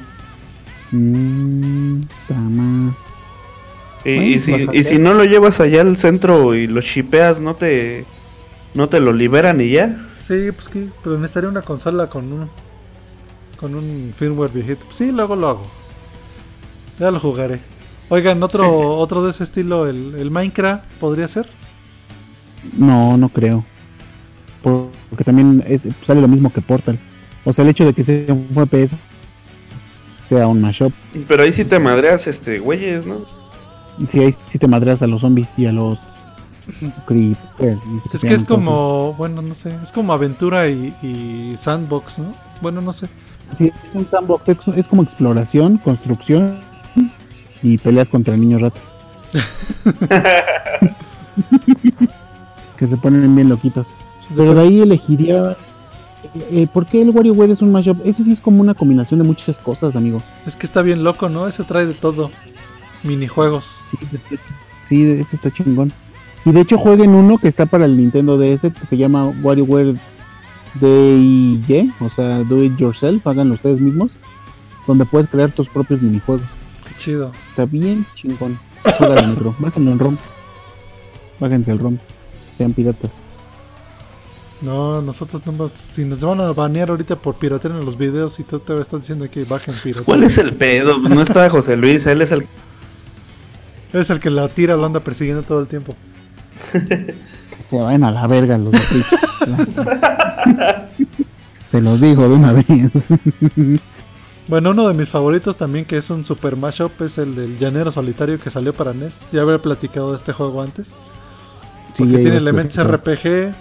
Mmm, tama. Y, Bueno, y si, bájate. y si no lo llevas allá al centro y lo shipeas, no te, no te lo liberan y ya. Sí, pues que pero necesitaría una consola con un con un firmware viejito. Sí, luego lo hago. Ya lo jugaré. Oigan, otro otro de ese estilo, el, el Minecraft, ¿podría ser? No, no creo. Por- Porque también es, sale lo mismo que Portal. O sea, el hecho de que sea un FPS sea un mashup. Pero ahí sí te madreas, este, güeyes, ¿no? Si ahí sí te madreas a los zombies y a los creepers. Es que es como, bueno, no sé, es como aventura y, y sandbox, ¿no? Bueno, no sé. Sí, es un sandbox, es, es como exploración, construcción y peleas contra niños ratos. que se ponen bien loquitos. Pero de ahí elegiría. Eh, ¿Por qué el WarioWare es un mashup? Ese sí es como una combinación de muchas cosas, amigo. Es que está bien loco, ¿no? Ese trae de todo. Minijuegos. Sí, sí, ese está chingón. Y de hecho jueguen uno que está para el Nintendo DS que se llama WarioWare DIY, o sea, Do It Yourself, háganlo ustedes mismos, donde puedes crear tus propios minijuegos. Qué chido. Está bien chingón. Juega de metro, bájenlo en ROM. Bájense el ROM. Sean piratas. No, nosotros no. Si nos van a banear ahorita por piratear en los videos y tú te estás diciendo que bajen piratería. ¿Cuál es el pedo? No está José Luis, él es el... Es el que la tira, lo anda persiguiendo todo el tiempo. Que se vayan a la verga los de Twitch. Se los digo de una vez. Bueno, uno de mis favoritos también, que es un super mashup, es el del Llanero Solitario que salió para NES. Ya habré platicado de este juego antes. Sí, Porque tiene elementos. RPG.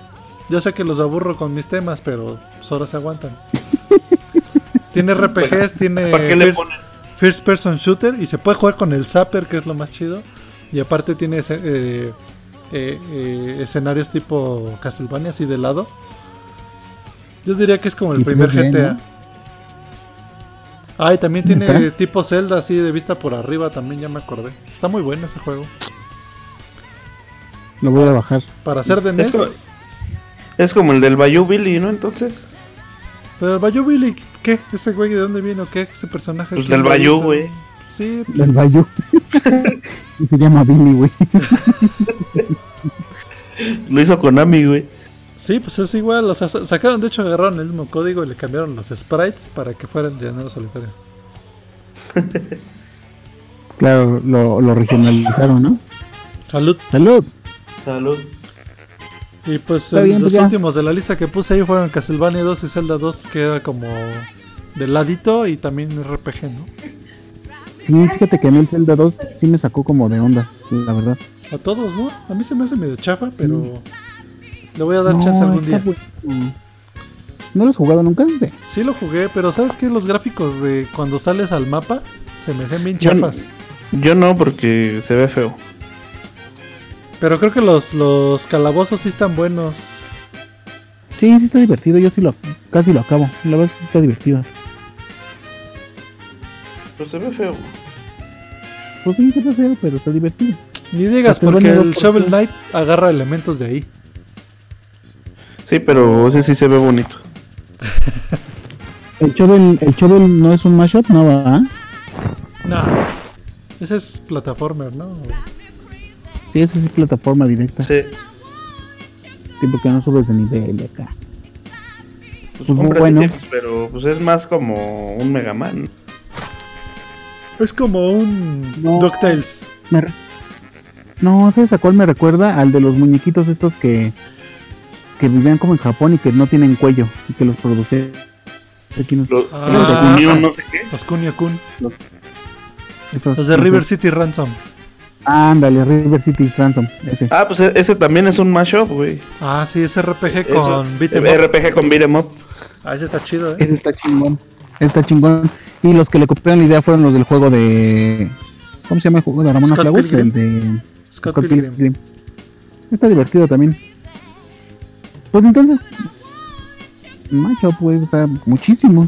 Yo sé que los aburro con mis temas, pero pues ahora se aguantan. tiene RPGs, tiene ¿Para qué le first, ponen? first person shooter y se puede jugar con el Zapper, que es lo más chido. Y aparte tiene ese, eh, eh, eh, escenarios tipo Castlevania, así de lado. Yo diría que es como el primer 3D, GTA. ¿no? Ah, y también tiene tipo Zelda así de vista por arriba, también ya me acordé. Está muy bueno ese juego. Lo voy a bajar. Para ser de NES. Es como, el del Bayou Billy, ¿no? Entonces, Pero el Bayou Billy, ¿qué? ¿Ese güey de dónde viene o qué? ¿Ese personaje? pues ¿Quién del Bayou, güey. Sí, pues, Del Bayou. y se llama Billy, güey. Lo hizo Konami, güey. sí, pues es igual. O sea, sa- sacaron, de hecho, agarraron el mismo código y le cambiaron los sprites para que fueran llanero solitario. Claro, lo, lo regionalizaron, ¿no? Salud. Salud. Salud. Y pues Está el- bien, los pues ya. últimos de la lista que puse ahí fueron Castlevania 2 y Zelda 2, que era como de ladito y también RPG, ¿no? Sí, fíjate que a mí el Zelda 2 sí me sacó como de onda, la verdad. A todos, ¿no? A mí se me hace medio chafa, pero le voy a dar No, chance algún día. bueno. ¿No lo has jugado nunca? Sí. Sí lo jugué, pero ¿sabes qué? Los gráficos de cuando sales al mapa se me hacen bien Yo- chafas. Yo no, porque se ve feo. Pero creo que los, los calabozos sí están buenos. Sí, sí está divertido. Yo sí lo casi lo acabo. La verdad sí está divertido. Pues se ve feo. Pues sí, se ve feo, pero está divertido. Ni digas, Este, porque el ¿por Shovel? Knight agarra elementos de ahí. Sí, pero ese sí se ve bonito. El Shovel, el Shovel no es un mashup, no va. No. Ese es plataformer, ¿no? Sí, sí es plataforma directa. Sí. Sí, porque no subes de nivel de acá. Pues Pues compras bueno. pero pues es más como un Mega Man. Es como un No. DuckTales. Me re- No, ¿sabes a cuál me recuerda? Al de los muñequitos estos que que vivían como en Japón y que no tienen cuello y que los producían. Aquí nos- Los, Ah. los Kunio, no sé qué. Los Kunio Kun. esos- Los de esos- River City Ransom. Ándale, River City Ransom, ese. Ah, pues e- ese también es un mashup, güey. Ah, sí, es RPG Eso, con beat'em up. RPG con beat'em up. Ah, ese está chido, ¿eh? Ese está chingón. Está chingón. Y los que le copiaron la idea fueron los del juego de. ¿Cómo se llama el juego de Ramona Scott Flowers? Pilgrim. El de. Scott Scott Pilgrim. Pilgrim. Está divertido también. Pues entonces. Macho, pues, o sea, muchísimo.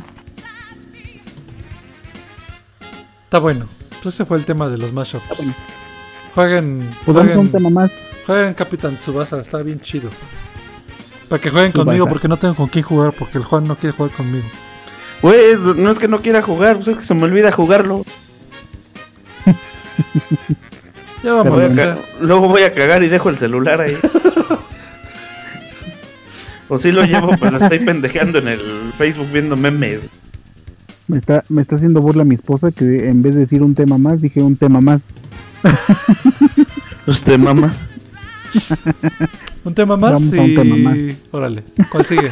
Está bueno. Pues ese fue el tema de los mashups. Está bueno. Jueguen, Pues a un jueguen, tema más. jueguen Capitán Tsubasa, está bien chido. Para que jueguen Tsubasa. conmigo porque no tengo con quién jugar, porque el Juan no quiere jugar conmigo. Güey, no es que no quiera jugar, pues es que se me olvida jugarlo. Ya Voy vamos. a ca- luego voy a cagar y dejo el celular ahí. o sí lo llevo, pero estoy pendejeando en el Facebook viendo memes. Me está, me está haciendo burla mi esposa que en vez de decir un tema más, dije un tema más. Usted mamas. Un tema más Vamos y... a un tema más. Órale, ¿cuál sigue?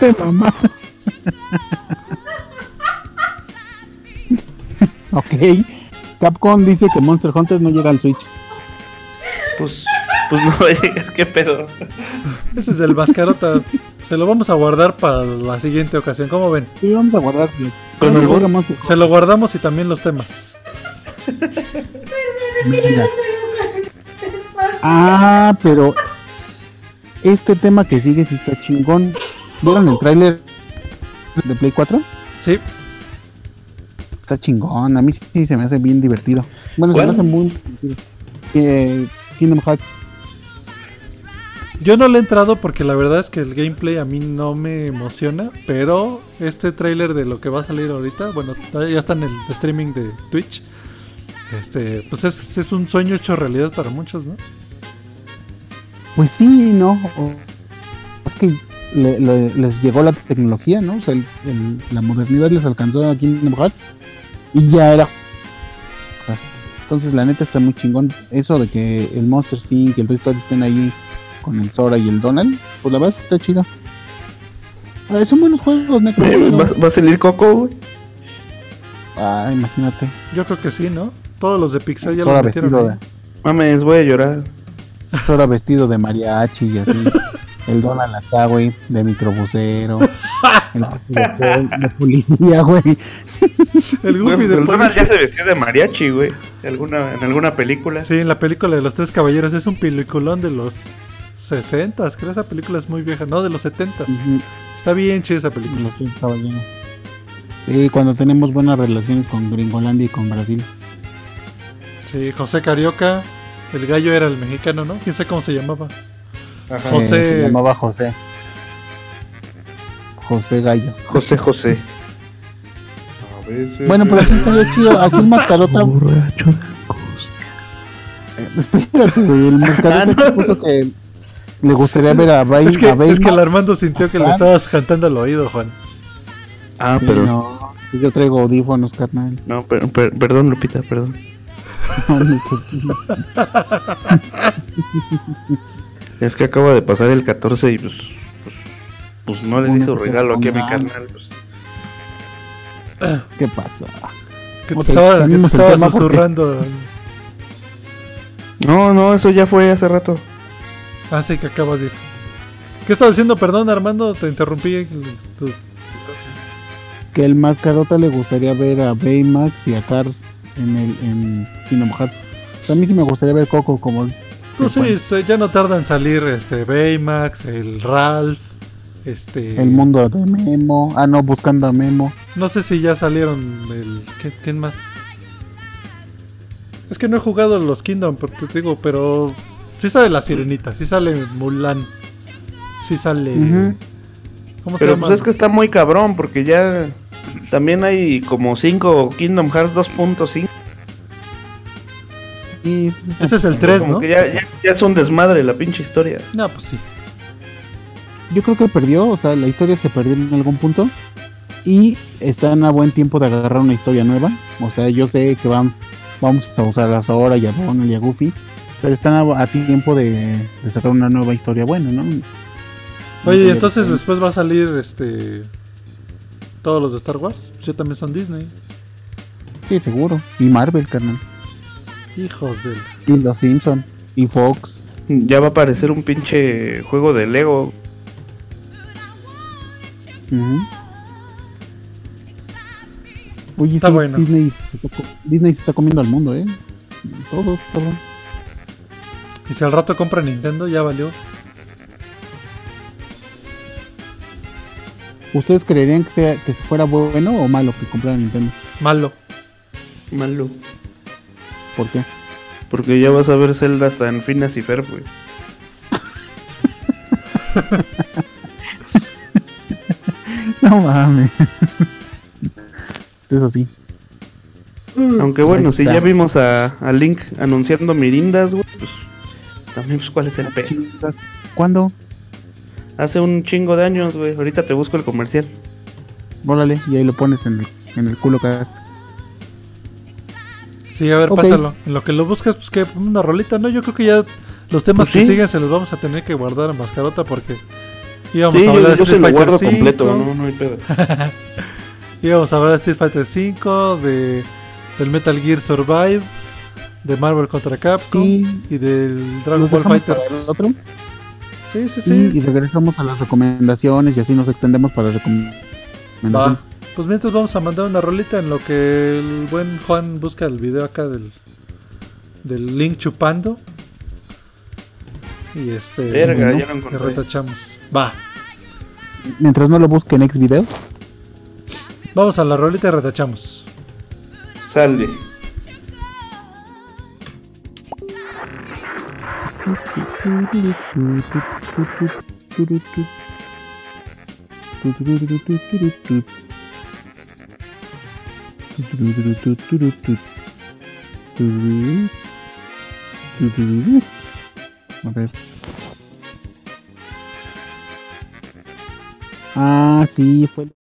tema más. ok. Capcom dice que Monster Hunter no llega al Switch. Pues, pues no va a llegar, qué pedo. Ese es el mascarota. Se lo vamos a guardar para la siguiente ocasión. ¿Cómo ven? Sí, vamos a guardar. Con el Se lo guardamos y también los temas. Mira. Ah, pero este tema que sigue sí está chingón. ¿Vieron el tráiler de Play 4? Sí, Está chingón. A mí sí se me hace bien divertido. Bueno, se me hace muy divertido. Eh, Kingdom Hearts. yo no le he entrado porque la verdad es que el gameplay a mí no me emociona. Pero este tráiler de lo que va a salir ahorita, bueno, ya está en el streaming de Twitch. Este, pues es, es un sueño hecho realidad para muchos, ¿no? Pues sí, ¿no? Es que le- le- les llegó la tecnología, ¿no? O sea, el- el- la modernidad les alcanzó a Kingdom Hearts y ya era. o sea, entonces, la neta está muy chingón. Eso de que el Monster Inc. y el Toy Story estén ahí con el Sora y el Donald, pues la verdad está chido. Ah, son buenos juegos, Necro. ¿Va, va a salir Coco, güey? Ah, imagínate. Yo creo que sí, ¿no? Todos los de Pixar ya Sora lo metieron. vestido, de, Mames, voy a llorar. Sora vestido de mariachi y así. el Donald acá, güey, de microbusero. el de, de policía, güey. El Goofy de el Donald ya se vestió de mariachi, güey. En alguna, en alguna película. Sí, en la película de los tres caballeros es un peliculón de los 60 creo esa película es muy vieja, no, de los 70 Ujú. Está bien chida esa película. Los tres caballeros. Sí, cuando tenemos buenas relaciones con Gringolandia y con Brasil. Sí, José Carioca, el gallo era el mexicano, ¿no? ¿Quién sabe cómo se llamaba? Ajá. José- se llamaba José. José Gallo. José José. Bueno, pero aquí está chido. Aquí el mascarota. Borracho de angustia. eh, espérate. El mascarota que puso que le gustaría ver a Bay. Es que, a Baymax. es que el Armando sintió que le estabas cantando al oído, Juan. Ah, Sí, pero. no, yo traigo audífonos, carnal. No, per- per- perdón, Lupita, perdón. Es que acaba de pasar el 14 y pues. Pues, pues no le Uno di su se regalo aquí a mi carnal. Pues. ¿Qué pasa? Que te estaba, que te estaba porque- susurrando. No, no, eso ya fue hace rato. Ah, sí, que acaba de ir. ¿Qué estás diciendo? Perdón, Armando, te interrumpí. Que el mascarota le gustaría ver a Baymax y a Cars en el en Kingdom Hearts. O sea, a mí sí me gustaría ver Coco como dice. Pues sí, Bueno, se- ya no tarda en salir este Baymax, el Ralph, este... El mundo de Memo. Ah, no, buscando a Memo. No sé si ya salieron el... ¿qué- ¿Quién más? Es que no he jugado los Kingdom, pero te digo, pero... Sí sale la sirenita, sí sale Mulan, sí sale... ¿Cómo se Pero llama? pues es que está muy cabrón porque ya también hay como 5 Kingdom Hearts 2.5. Sí, Este es el 3, Como ¿no? que ya, ya, ya es un desmadre la pinche historia. No, pues sí. yo creo que perdió, o sea, la historia se perdió en algún punto y están a buen tiempo de agarrar una historia nueva. O sea, yo sé que van, vamos a usar a Sora y a Donald y a Goofy, pero están a, a tiempo de, de sacar una nueva historia buena, ¿no? Oye, entonces después va a salir este... Todos los de Star Wars, pues ya también son Disney. Sí, seguro. Y Marvel, carnal. Hijos del... Y los Simpson. Y Fox. Ya va a aparecer un pinche juego de Lego. Oye, Está sí, bueno. Disney, se está, Disney se está comiendo al mundo, ¿eh? Todo, cabrón. Y si al rato compra Nintendo, ya valió. ¿Ustedes creerían que sea que fuera bueno o malo que comprara Nintendo? Malo. Malo. ¿Por qué? Porque ya vas a ver Zelda hasta en Finas y Ferb, güey. No mames. Eso sí. Aunque Pues bueno, si ya vimos a, a Link anunciando mirindas, güey, pues también pues cuál es el pedo. ¿Cuándo? Hace un chingo de años, güey. Ahorita te busco el comercial. Órale, y ahí lo pones en el, en el culo cast. Sí, a ver, pásalo. En lo que lo buscas, pues que una rolita, ¿no? Yo creo que ya los temas Pues que sí. siguen se los vamos a tener que guardar en mascarota porque íbamos Sí, a yo, hablar de yo se Street lo Fighter guardo 5, completo, no, no hay pedo. íbamos a hablar de Street Fighter 5, de del Metal Gear Survive, de Marvel contra Capcom Sí. y del Dragon ¿Los Ball Fighter. Sí, sí, Sí. y regresamos a las recomendaciones y así nos extendemos para las Va. recomendaciones. Pues mientras vamos a mandar una rolita en lo que el buen Juan busca el video acá del del link chupando. Y este Verga, bueno, ya lo encontré. retachamos. Va. Mientras no lo busquen en X video. Vamos a la rolita y retachamos. Sale. A ver. Ah, sí, fue.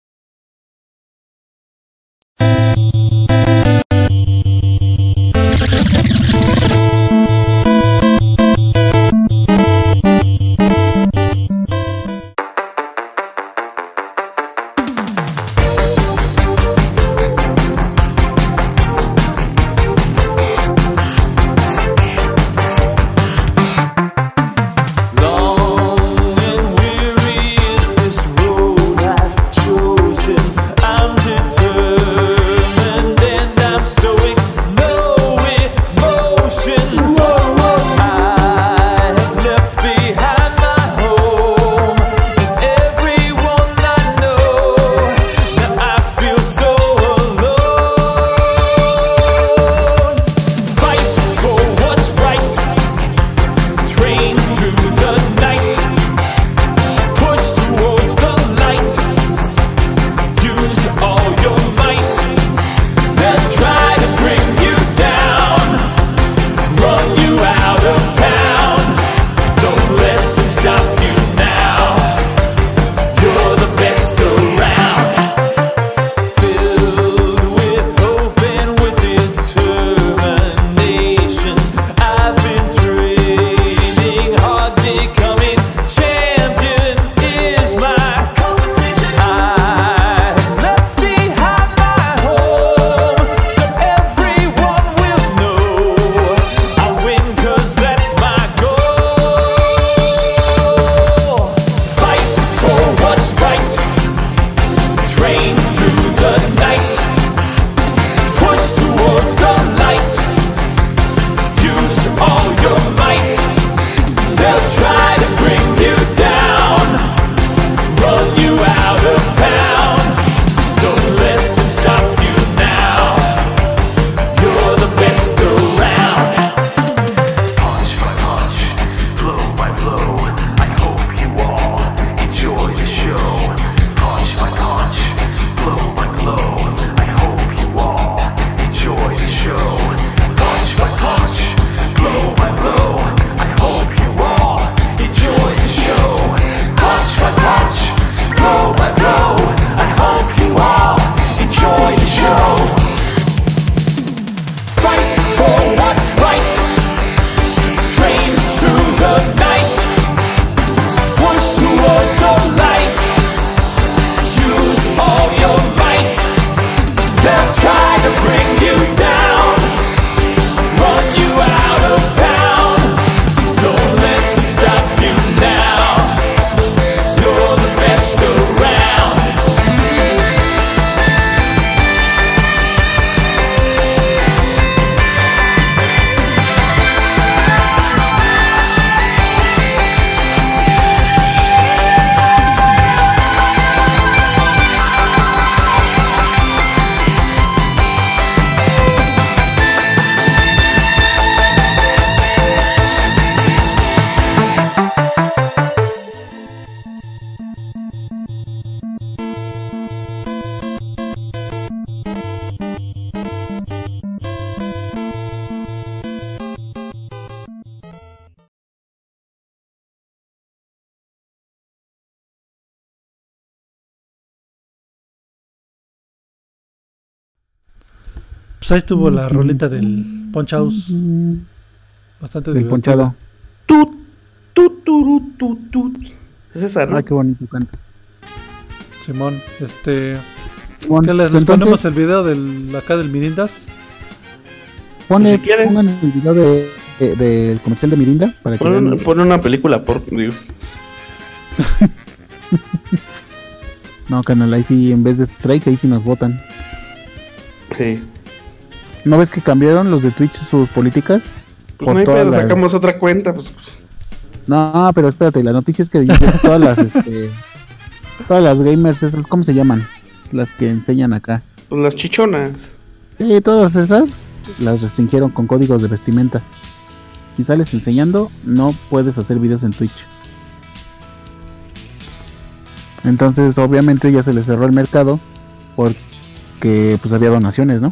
Pues ahí estuvo la rolita del Punch House. Bastante Del ponchado. Tut, tut, turut, tut, tut. Es esa, ¿no? Ah, qué bonito canta. Simón, este. ¿Qué les, les entonces, ponemos el video del acá del Mirindas? pone- si quieren. pongan el video de, de- del comercial de Mirinda para que Pon, pon una película por Dios. No, canal, ahí sí, en vez de strike, ahí sí nos votan. Sí. ¿No ves que cambiaron los de Twitch sus políticas? Pues Por no hay pedo, las- sacamos otra cuenta. Pues, No, pero espérate, la noticia es que todas las, este, todas las gamers, esas, ¿cómo se llaman? Las que enseñan acá. pues las chichonas. Sí, todas esas las restringieron con códigos de vestimenta. Si sales enseñando, no puedes hacer videos en Twitch. Entonces, obviamente ya se les cerró el mercado porque pues había donaciones, ¿no?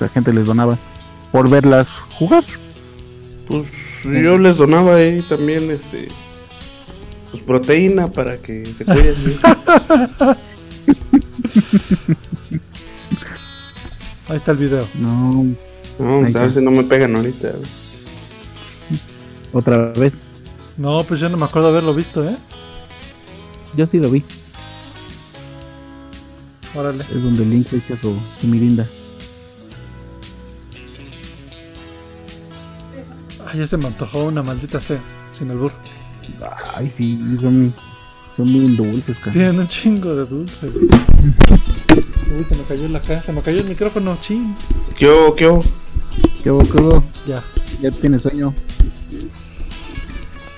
Sea, gente les donaba por verlas jugar. Pues yo les donaba ahí también este pues proteína para que se cuiden bien. Ahí está el video. No, No, pues a ver si no me pegan ahorita. otra vez. No, pues yo no me acuerdo haberlo visto, ¿eh? Yo sí lo vi. Órale. Es donde Link se echa su, su mirinda. Ay, ya se me antojó una maldita sea, sin albur. Ay, sí, son, son bien dulces, cara. Tienen un chingo de dulce. güey. Uy, se me cayó la cara, se me cayó el micrófono, ching. ¿Qué hubo, qué hubo? ¿Qué hubo, qué hubo? Ya. Ya tienes sueño.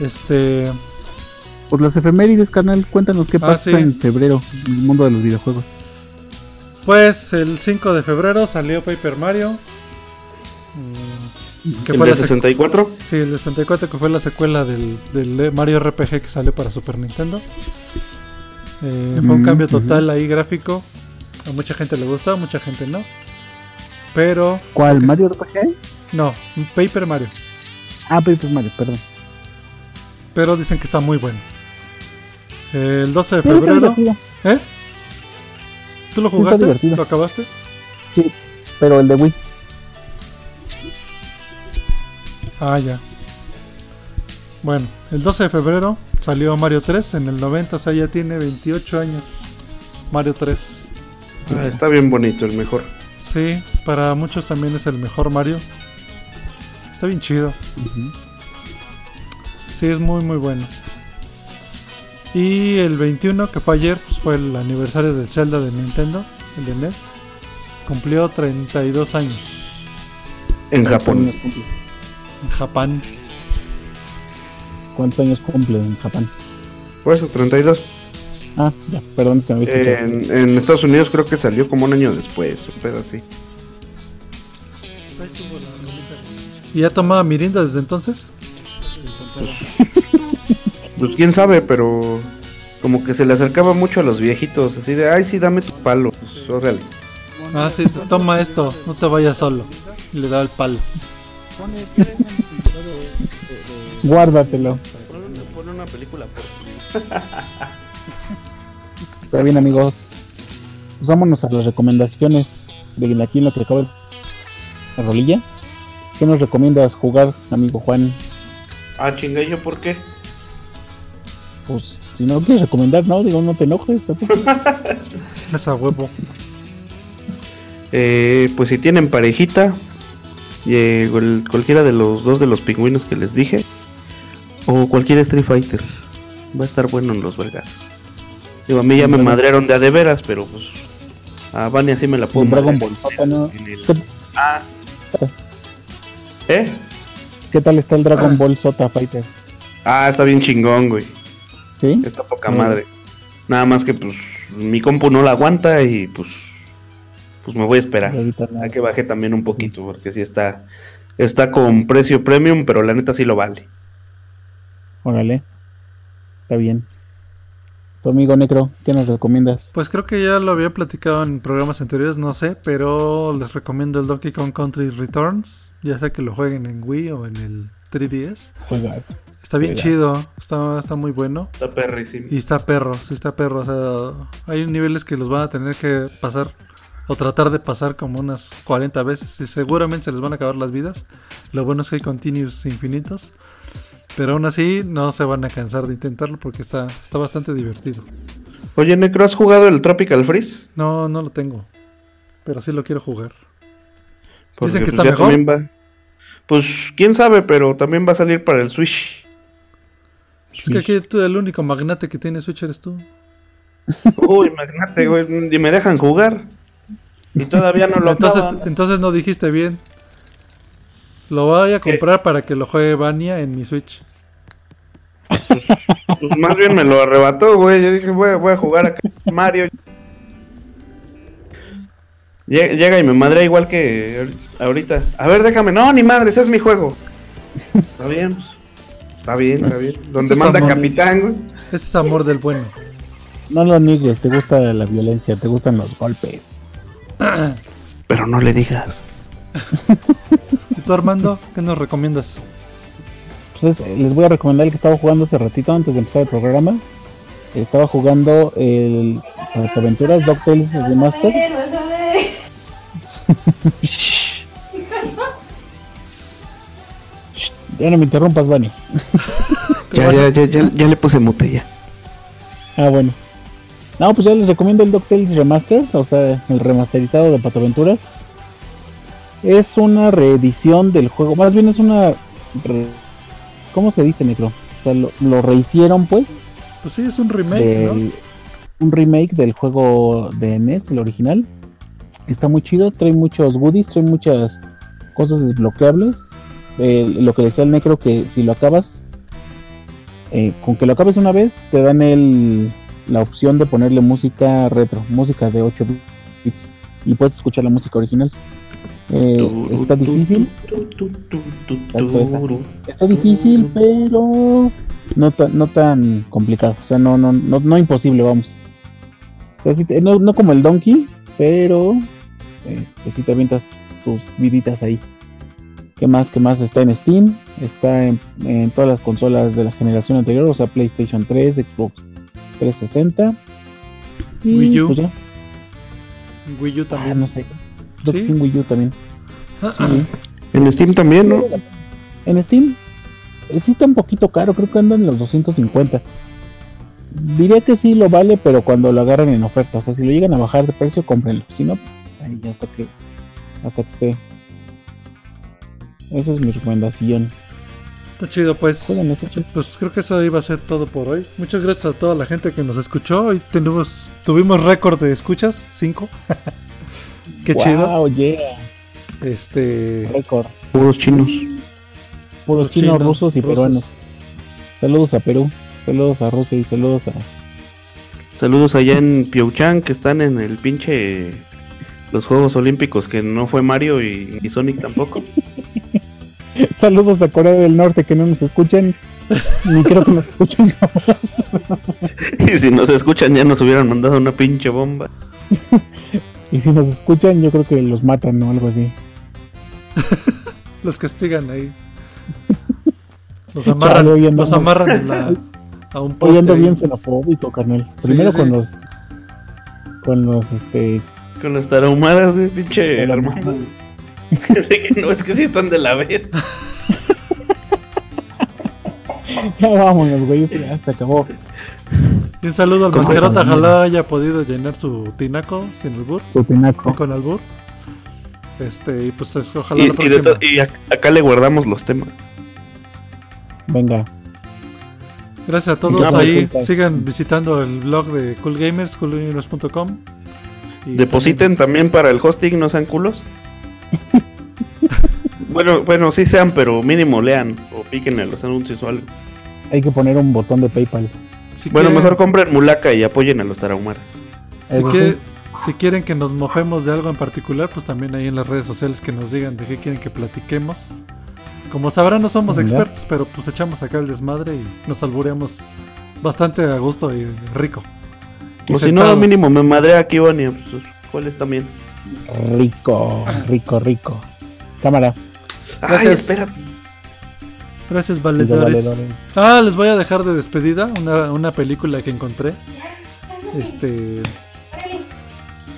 Este. Pues las efemérides, canal, cuéntanos qué Ah, pasa sí. en febrero en el mundo de los videojuegos. Pues el 5 de febrero salió Paper Mario. Mm, que ¿El fue de la sec- 64? Sí, el de 64 que fue la secuela del, del Mario RPG que salió para Super Nintendo. Eh, fue un Mm, cambio total ahí gráfico. A mucha gente le gustó, a mucha gente no. Pero, ¿Cuál? ¿Mario RPG? no, Paper Mario. Ah, Paper Mario, perdón. Pero dicen que está muy bueno. El 12 de febrero. ¿Eh? ¿Tú lo Sí, está jugaste? ¿Lo acabaste? Sí, pero el de Wii. Ah, ya. Bueno, el 12 de febrero salió Mario 3 en el 90, o sea, ya tiene 28 años. Mario 3. Ah, está bien bonito, el mejor. Sí, para muchos también es el mejor Mario. Está bien chido. Sí, es muy muy bueno. Y el 21, que fue ayer, pues fue el aniversario del Zelda de Nintendo, el de NES. Cumplió 32 años En Japón. En Japón. ¿Cuántos años cumple en Japón? Por eso, 32. Ah, ya, perdón, es que había escuchado. En, en Estados Unidos creo que salió como un año después, un pedo así. ¿Y ya tomaba mirinda desde entonces? Pues quién sabe, pero como que se le acercaba mucho a los viejitos, así de, ay, sí, dame tu palo. Pues, órale. Ah, sí, toma esto, no te vayas solo. Y le da el palo. Guárdatelo. Pone una película Está bien, amigos. Pues vámonos a las recomendaciones de aquí en lo que acaba la rolilla. ¿Qué nos recomiendas jugar, amigo Juan? Ah, chinga, ¿y yo por qué? Pues si no quieres recomendar, no, digo, no te enojes. Esa huevo. Eh, pues si tienen parejita, eh, cual- cualquiera de los dos de los pingüinos que les dije, o cualquier Street Fighter, va a estar bueno en los belgas. Digo, a mí ya me Bueno. madrearon de a de veras, pero pues a Vania sí me la puedo Dragon madrear Ball Sota, ¿no? en el- ¿Qué, Ah. ¿Eh? qué tal está el Dragon Ball Sota Fighter? Ah, está bien chingón, güey. ¿Sí? Está poca Mm. madre. Nada más que pues mi compu no la aguanta y pues pues me voy a esperar. Hay que baje también un poquito porque sí está está con precio premium, pero la neta sí lo vale. Órale. Está bien. Tu amigo Necro, ¿qué nos recomiendas? Pues creo que ya lo había platicado en programas anteriores, no sé, pero les recomiendo el Donkey Kong Country Returns. Ya sea que lo jueguen en Wii o en el 3DS. Juegas. Está bien chido, está, está muy bueno. Está perrísimo. Y está perro, sí está perro. O sea, hay niveles que los van a tener que pasar o tratar de pasar como unas 40 veces. Y seguramente se les van a acabar las vidas. Lo bueno es que hay continuos infinitos. Pero aún así no se van a cansar de intentarlo porque está, está bastante divertido. Oye, Necro, ¿has jugado el Tropical Freeze? No, no lo tengo. Pero sí lo quiero jugar. Porque, Dicen que pues, está mejor. va- Pues quién sabe, pero también va a salir para el Switch. Es que aquí tú, el único magnate que tiene Switch eres tú. Uy, imagínate, güey, y me dejan jugar. Y todavía no lo Entonces, acaban. entonces no dijiste bien. Lo voy a comprar para que lo juegue Vania en mi Switch. Pues más bien me lo arrebató, güey. Yo dije, voy, a- voy a jugar acá Mario. Lle- Llega y me madre igual que ahor- ahorita. A ver, déjame. No, ni madre, ese es mi juego. Está bien. Está bien, está bien. Donde manda amor. capitán, güey. Ese es amor del bueno. No lo niegues, te gusta la violencia, te gustan los golpes. Pero no le digas. ¿Y tú, Armando? ¿Qué nos recomiendas? Pues es- les voy a recomendar el que estaba jugando hace ratito antes de empezar el programa. Estaba jugando el Aventuras DuckTales Remaster. ver, vas a ver. Ya no me interrumpas, Vani. Ya, ya, ya, ya, ya le puse mute ya. Ah, bueno. No, pues ya les recomiendo el DuckTales Remaster, o sea, el remasterizado de Pataventuras. Es una reedición del juego, más bien es una... re- ¿Cómo se dice, Necro? O sea, lo, lo rehicieron, pues. Pues sí, es un remake, del- ¿no? Un remake del juego de NES, el original. Está muy chido, trae muchos goodies, trae muchas cosas desbloqueables. Eh, lo que decía el Necro, que si lo acabas, eh, con que lo acabes una vez, te dan el, la opción de ponerle música retro, música de 8 bits, y puedes escuchar la música original. Eh, está difícil, está difícil, pero no, tan no tan complicado, o sea, no, no, no, no imposible, vamos. O sea, te- no, no como el Donkey, pero este, si te avientas tus viditas ahí. ¿Qué más? ¿Qué más? Está en Steam, está en, en todas las consolas de la generación anterior, o sea, PlayStation 3, Xbox 360. Y Wii U. pues ya. Wii U Ah, también. no sé. Creo que ¿Sí? Wii U también. Sí. En Steam también, ¿no? En Steam eh, sí está un poquito caro, creo que andan en los 250. Diría que sí lo vale, pero cuando lo agarran en oferta, o sea, si lo llegan a bajar de precio, cómprenlo. Si no, ahí ya hasta que hasta que esté. Esa es mi recomendación. Está chido, pues. Chido. Pues creo que eso iba a ser todo por hoy. Muchas gracias a toda la gente que nos escuchó. Hoy tenemos, tuvimos récord de escuchas, 5. Qué chido. Wow, yeah. Este. Récord. Puros chinos. Puros Los chinos, chinos, rusos y rusos. peruanos. Saludos a Perú, saludos a Rusia y saludos a Saludos allá en Pyeongchang que están en el pinche los Juegos Olímpicos que no fue Mario y, y Sonic tampoco. Saludos a Corea del Norte que no nos escuchan. Ni creo que nos escuchen jamás. y si nos escuchan ya nos hubieran mandado una pinche bomba. Y si nos escuchan, yo creo que los matan o algo así. Los castigan ahí. Los amarran, hoy los amarran en la- a un Hoy poste. ando ahí. bien xenofóbico, carnal. Sí, Primero sí. con los. Con los, este. Con las tarahumaras, güey, pinche Armando. No, es que sí están de la vez. Ya vámonos, güey. Ya se acabó. Y un saludo al mascarota, ojalá haya podido llenar su tinaco sin albur, Tu pinaco. con albur. Este, y pues es- ojalá Y, la y próxima. y acá le guardamos los temas. Venga. Gracias a todos Vamos, ahí. Sigan visitando el blog de Cool Gamers, coolgamers.com. Y Depositen también para el hosting, no sean culos. Bueno, bueno, sí sean, pero mínimo lean o piquen en los anuncios o algo. Hay que poner un botón de PayPal. si Bueno, quieren- mejor compren mulaca y apoyen a los tarahumaras. Si, Eso quiere- sí. si quieren que nos mojemos de algo en particular, pues también ahí en las redes sociales que nos digan de qué quieren que platiquemos. Como sabrán, no somos expertos, pero pues echamos acá el desmadre y nos albureamos bastante a gusto y rico. Y O si no, mínimo me madre aquí, Bonnie. Pues, ¿Cuál es también? Rico, rico, rico. Cámara. Ay, Gracias. espérate. Gracias, Digo, valedores. valedores. Ah, les voy a dejar de despedida una, una película que encontré. Este.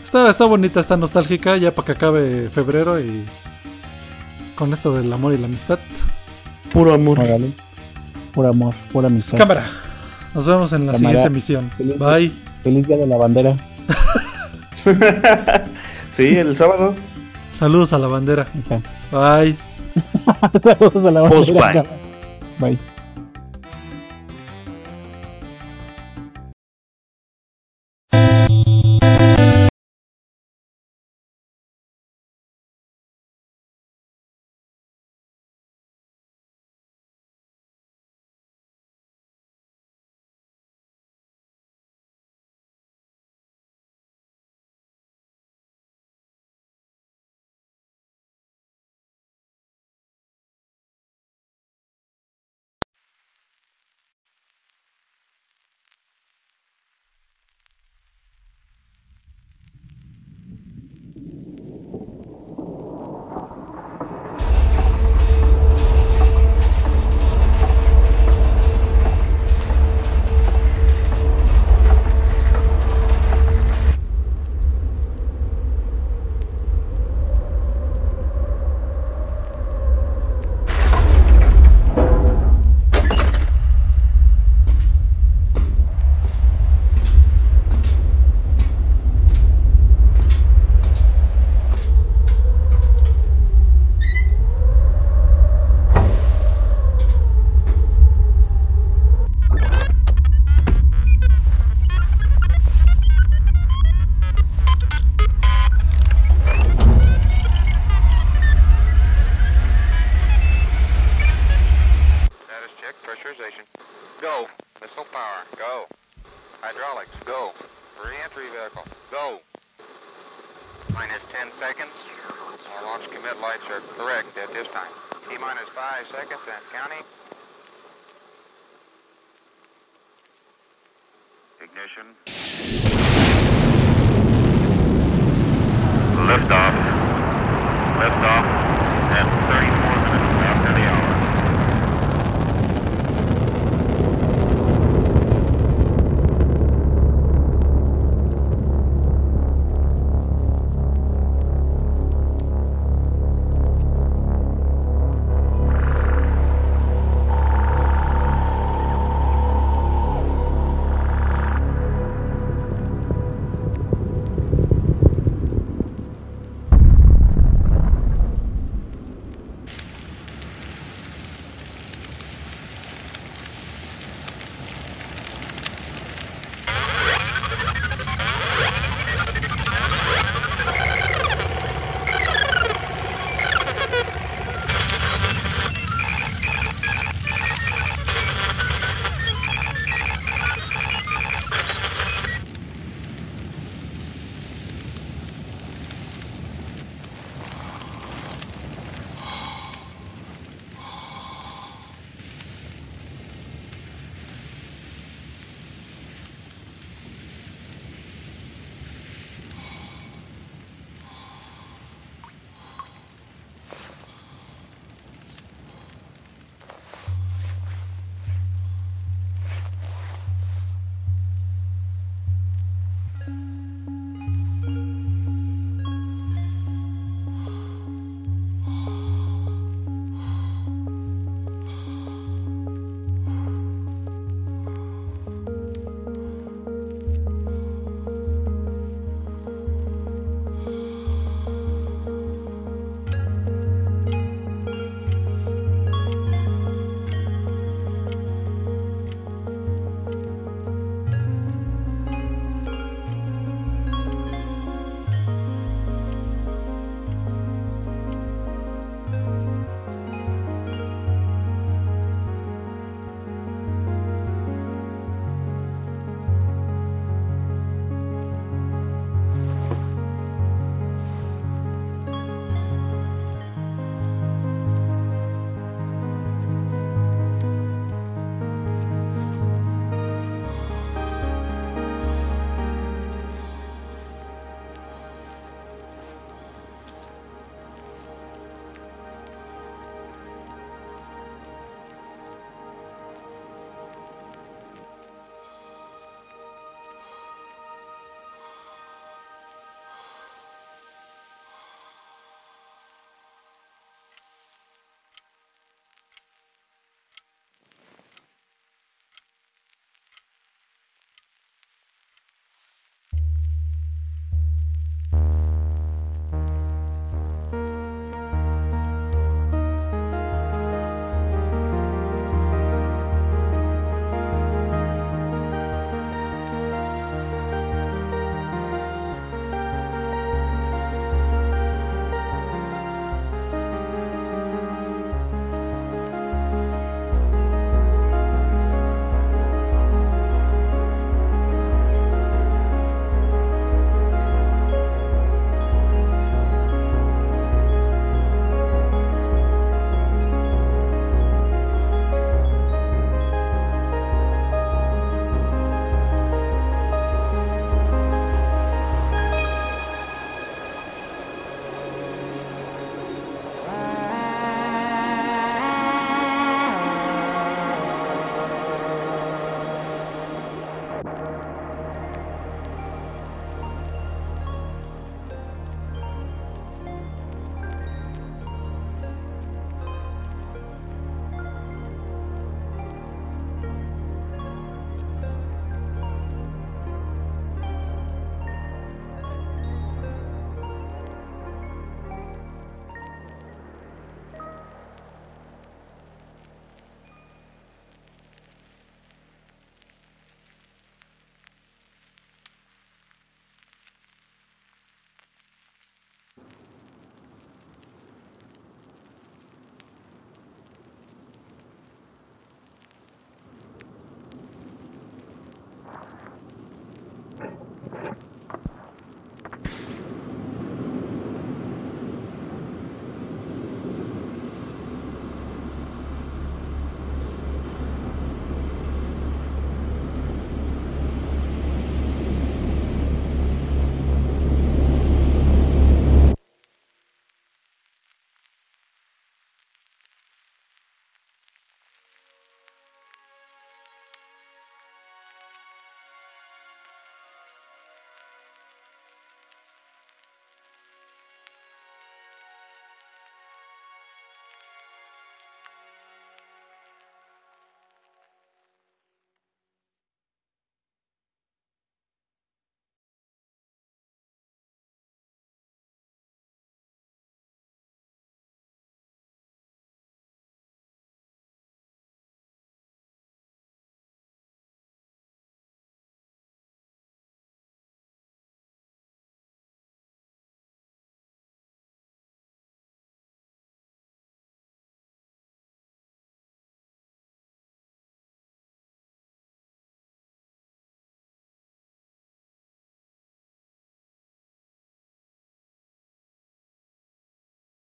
Está, está bonita, está nostálgica, ya para que acabe febrero y. Con esto del amor y la amistad. Puro amor. Órale. Puro amor, pura amistad. Cámara. Nos vemos en la Cámara. siguiente emisión. Feliz- Bye. Feliz día de la bandera. sí, el sábado. Saludos a la bandera. Bye. Saludos a la bandera. bye. Bye.